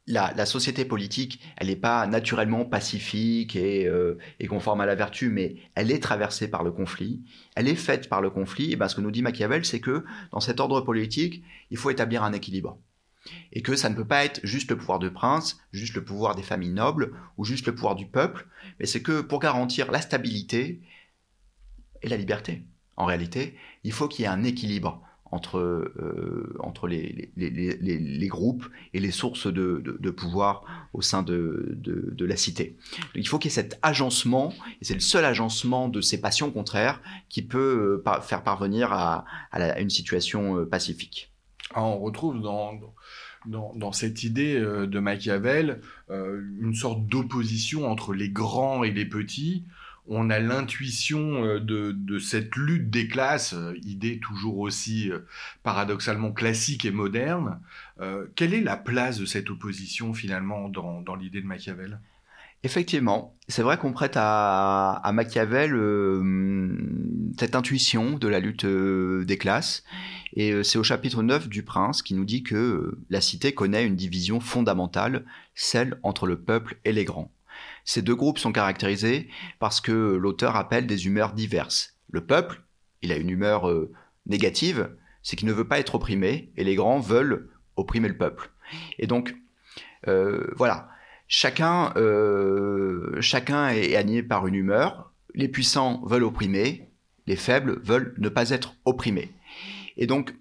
la, société politique, elle n'est pas naturellement pacifique et, conforme à la vertu, mais elle est traversée par le conflit, elle est faite par le conflit, et ben ce que nous dit Machiavel, c'est que dans cet ordre politique, il faut établir un équilibre. Et que ça ne peut pas être juste le pouvoir de prince, juste le pouvoir des familles nobles ou juste le pouvoir du peuple, mais c'est que pour garantir la stabilité et la liberté, en réalité, il faut qu'il y ait un équilibre entre, euh, entre les, les, groupes et les sources de, pouvoir au sein de, de, la cité. Il faut qu'il y ait cet agencement, et c'est le seul agencement de ces passions contraires qui peut euh, faire parvenir à, une situation euh, pacifique. Ah, on retrouve dans, dans, cette idée de Machiavel une sorte d'opposition entre les grands et les petits. On a l'intuition euh, de, cette lutte des classes, idée toujours aussi paradoxalement classique et moderne. quelle est la place de cette opposition finalement dans l'idée de Machiavel? Effectivement, c'est vrai qu'on prête à, Machiavel euh, cette intuition de la lutte euh, des classes. Et euh, c'est au chapitre 9 du Prince qui nous dit que la cité connaît une division fondamentale, celle entre le peuple et les grands. Ces deux groupes sont caractérisés parce que l'auteur appelle des humeurs diverses. Le peuple, il a une humeur négative, c'est qu'il ne veut pas être opprimé, et les grands veulent opprimer le peuple. Et donc, voilà Chacun, euh, est animé par une humeur. Les puissants veulent opprimer, les faibles veulent ne pas être opprimés. Et donc,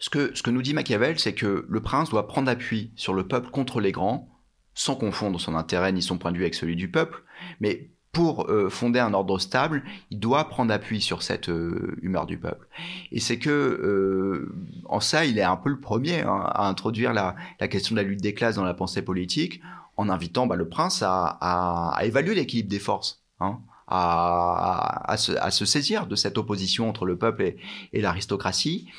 ce que nous dit Machiavel, c'est que le prince doit prendre appui sur le peuple contre les grands, sans confondre son intérêt ni son point de vue avec celui du peuple, mais pour euh, fonder un ordre stable, il doit prendre appui sur cette euh, humeur du peuple. Et c'est que, euh, en ça, il est un peu le premier hein, à introduire la, question de la lutte des classes dans la pensée politique, en invitant bah, le prince à, évaluer l'équilibre des forces, hein, à, se, saisir de cette opposition entre le peuple et, et l'aristocratie.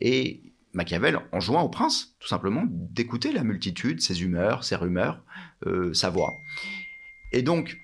Et Machiavel en jouant au prince, tout simplement, d'écouter la multitude, ses humeurs, ses rumeurs, sa voix. Et donc,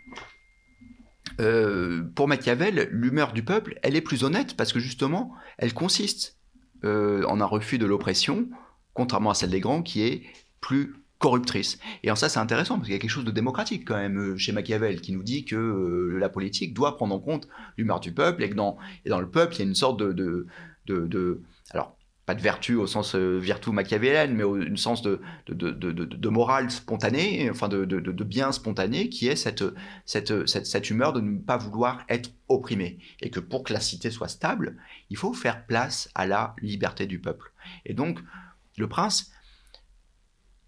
euh, pour Machiavel, l'humeur du peuple, elle est plus honnête parce que justement, elle consiste euh, en un refus de l'oppression, contrairement à celle des grands qui est plus corruptrice. Et en ça, c'est intéressant parce qu'il y a quelque chose de démocratique quand même euh, chez Machiavel qui nous dit que la politique doit prendre en compte l'humeur du peuple et que dans, dans le peuple, il y a une sorte de, de, de, de alors pas de vertu au sens euh, vertu machiavélienne, mais au sens de, de, morale spontanée, enfin de, bien spontané, qui est cette, cette, cette, humeur de ne pas vouloir être opprimé. Et que pour que la cité soit stable, il faut faire place à la liberté du peuple. Et donc, le prince,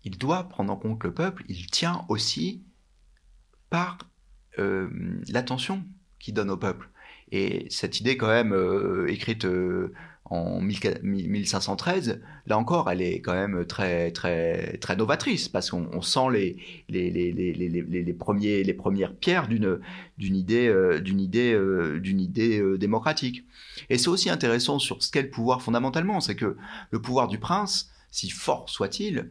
il doit prendre en compte le peuple, il tient aussi par euh, l'attention qu'il donne au peuple. Et cette idée quand même euh, écrite en 1513, là encore, elle est quand même très, très, très novatrice parce qu'on sent les, les, les, les, premiers, les premières pierres d'une, idée, euh, idée, euh, idée euh, démocratique. Et c'est aussi intéressant sur ce qu'est le pouvoir fondamentalement, c'est que le pouvoir du prince, si fort soit-il,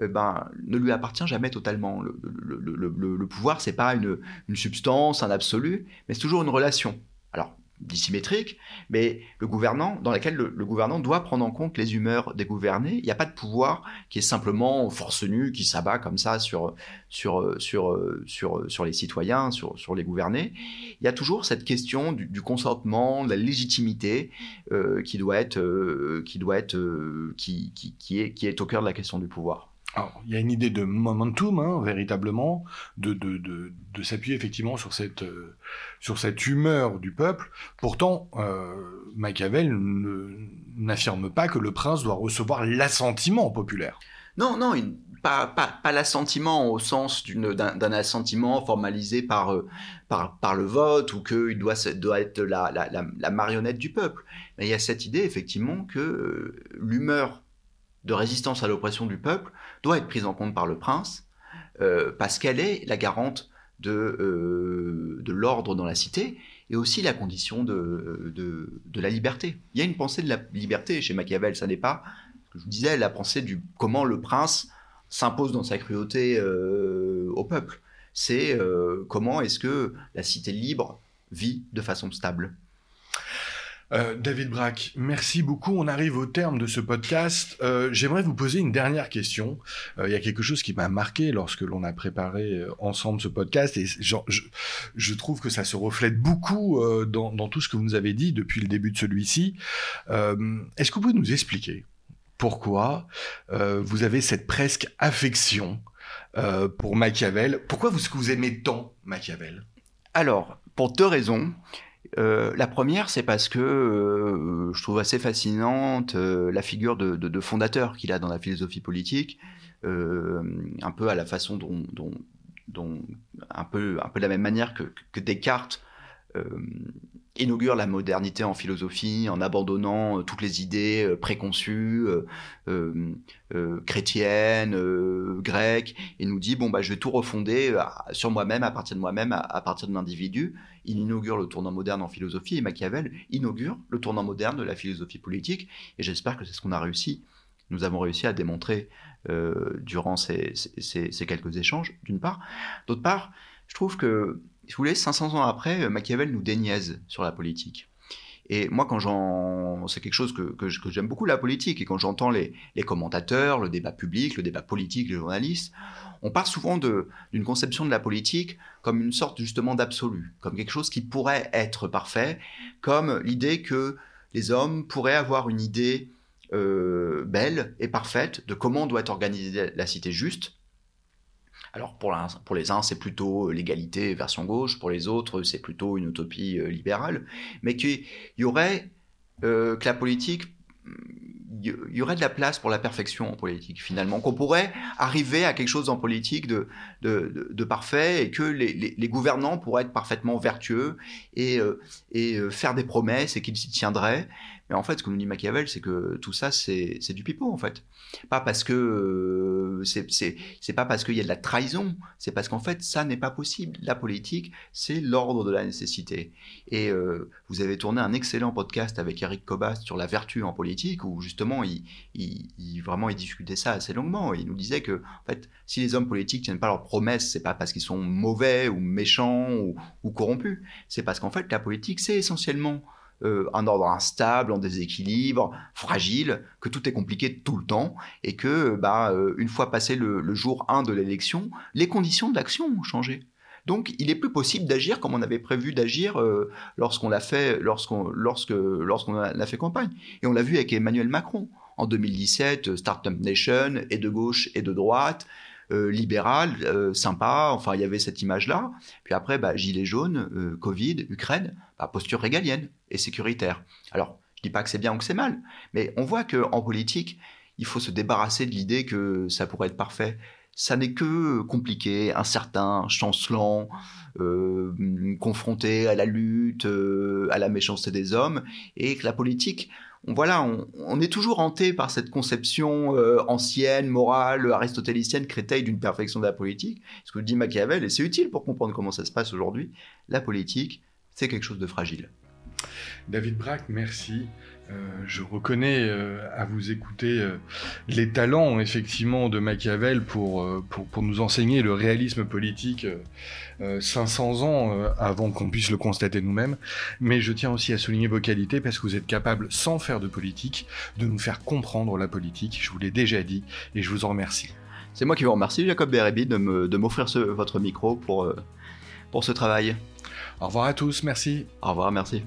ben, ne lui appartient jamais totalement. Le, le, le, le pouvoir, c'est pas une, une substance, un absolu, mais c'est toujours une relation. Alors, dissymétrique, mais le gouvernant, dans laquelle le, gouvernant doit prendre en compte les humeurs des gouvernés. Il n'y a pas de pouvoir qui est simplement force nue, qui s'abat comme ça sur, sur, sur, sur, sur les citoyens, sur, sur les gouvernés. Il y a toujours cette question du, consentement, de la légitimité euh, qui doit être, euh, qui, doit être euh, qui, qui, qui, est, qui est au cœur de la question du pouvoir il y a une idée de momentum, hein, véritablement, de, s'appuyer effectivement sur cette, euh, sur cette humeur du peuple. Pourtant, euh, Machiavel n'affirme pas que le prince doit recevoir l'assentiment populaire. Non, non, pas, l'assentiment au sens d'un assentiment formalisé par, euh, par, par, le vote ou qu'il doit, être la, marionnette du peuple. Mais il y a cette idée effectivement que l'humeur de résistance à l'oppression du peuple doit être prise en compte par le prince, euh, parce qu'elle est la garante de, euh, de l'ordre dans la cité, et aussi la condition de, de, la liberté. Il y a une pensée de la liberté chez Machiavel, ça n'est pas, je vous disais, la pensée du comment le prince s'impose dans sa cruauté euh, au peuple. C'est comment est-ce que la cité libre vit de façon stable. Euh, David Braque, merci beaucoup. On arrive au terme de ce podcast. Euh, j'aimerais vous poser une dernière question. Euh, il y a quelque chose qui m'a marqué lorsque l'on a préparé ensemble ce podcast et je, trouve que ça se reflète beaucoup dans, tout ce que vous nous avez dit depuis le début de celui-ci. Est-ce que vous pouvez nous expliquer pourquoi vous avez cette presque affection pour Machiavel? Pourquoi vous, vous aimez tant Machiavel? Alors, pour deux raisons. Euh, la première, c'est parce que euh, je trouve assez fascinante euh, la figure de, fondateur qu'il a dans la philosophie politique, un peu à la façon dont, de la même manière que Descartes inaugure la modernité en philosophie en abandonnant euh, toutes les idées euh, préconçues, euh, chrétiennes, grecques, et nous dit bon bah je vais tout refonder sur moi-même, à partir de moi-même, à, partir de l'individu. Il inaugure le tournant moderne en philosophie et Machiavel inaugure le tournant moderne de la philosophie politique. Et j'espère que c'est ce qu'on a réussi. Nous avons réussi à démontrer durant ces, ces quelques échanges, d'une part. D'autre part, je trouve que si vous voulez, 500 ans après, euh, Machiavel nous déniaise sur la politique. Et moi, quand j'en, c'est quelque chose que, j'aime beaucoup la politique. Et quand j'entends les, commentateurs, le débat public, le débat politique, les journalistes, on parle souvent d'une conception de la politique comme une sorte justement d'absolu, comme quelque chose qui pourrait être parfait, comme l'idée que les hommes pourraient avoir une idée euh, belle et parfaite de comment doit être organisée la cité juste, alors pour, les uns, c'est plutôt euh, l'égalité version gauche, pour les autres, c'est plutôt une utopie euh, libérale, mais qu'il y aurait euh, que la politique il y aurait de la place pour la perfection en politique, finalement, qu'on pourrait arriver à quelque chose en politique de, de, parfait et que les, gouvernants pourraient être parfaitement vertueux et, et faire des promesses et qu'ils s'y tiendraient. Mais en fait, ce que nous dit Machiavel, c'est que tout ça, c'est du pipeau, en fait. Pas parce que euh, c'est pas parce qu'il y a de la trahison, c'est parce qu'en fait, ça n'est pas possible. La politique, c'est l'ordre de la nécessité. Et euh, vous avez tourné un excellent podcast avec Eric Cobast sur la vertu en politique, où justement, il, il, vraiment, il discutait ça assez longuement. Il nous disait que, en fait, si les hommes politiques tiennent pas leurs promesses, c'est pas parce qu'ils sont mauvais ou méchants ou, ou corrompus. C'est parce qu'en fait, la politique, c'est essentiellement euh, un ordre instable, en déséquilibre, fragile, que tout est compliqué tout le temps, et que, bah, euh, une fois passé le, jour 1 de l'élection, les conditions de l'action ont changé. Donc, il est plus possible d'agir comme on avait prévu d'agir euh, lorsqu'on l'a fait, lorsqu'on, lorsque, lorsqu'on a, fait campagne. Et on l'a vu avec Emmanuel Macron. En 2017, Startup Nation est de gauche et de droite. Euh, libéral, euh, sympa. Enfin, il y avait cette image-là. Puis après, bah, gilet jaune, euh, Covid, Ukraine, bah, posture régalienne et sécuritaire. Alors, je dis pas que c'est bien ou que c'est mal, mais on voit que en politique, il faut se débarrasser de l'idée que ça pourrait être parfait. Ça n'est que compliqué, incertain, chancelant, confronté à la lutte, à la méchanceté des hommes, et que la politique, voilà, on, est toujours hanté par cette conception euh, ancienne, morale, aristotélicienne, créteille d'une perfection de la politique. Ce que dit Machiavel, et c'est utile pour comprendre comment ça se passe aujourd'hui, la politique, c'est quelque chose de fragile. David Braque, merci. Euh, je reconnais euh, à vous écouter les talents effectivement de Machiavel pour, pour, nous enseigner le réalisme politique 500 ans avant qu'on puisse le constater nous-mêmes. Mais je tiens aussi à souligner vos qualités parce que vous êtes capable, sans faire de politique, de nous faire comprendre la politique. Je vous l'ai déjà dit et je vous en remercie. C'est moi qui vous remercie, Jacob Bérébi, de m'offrir votre micro pour, pour ce travail. Au revoir à tous, merci. Au revoir, merci.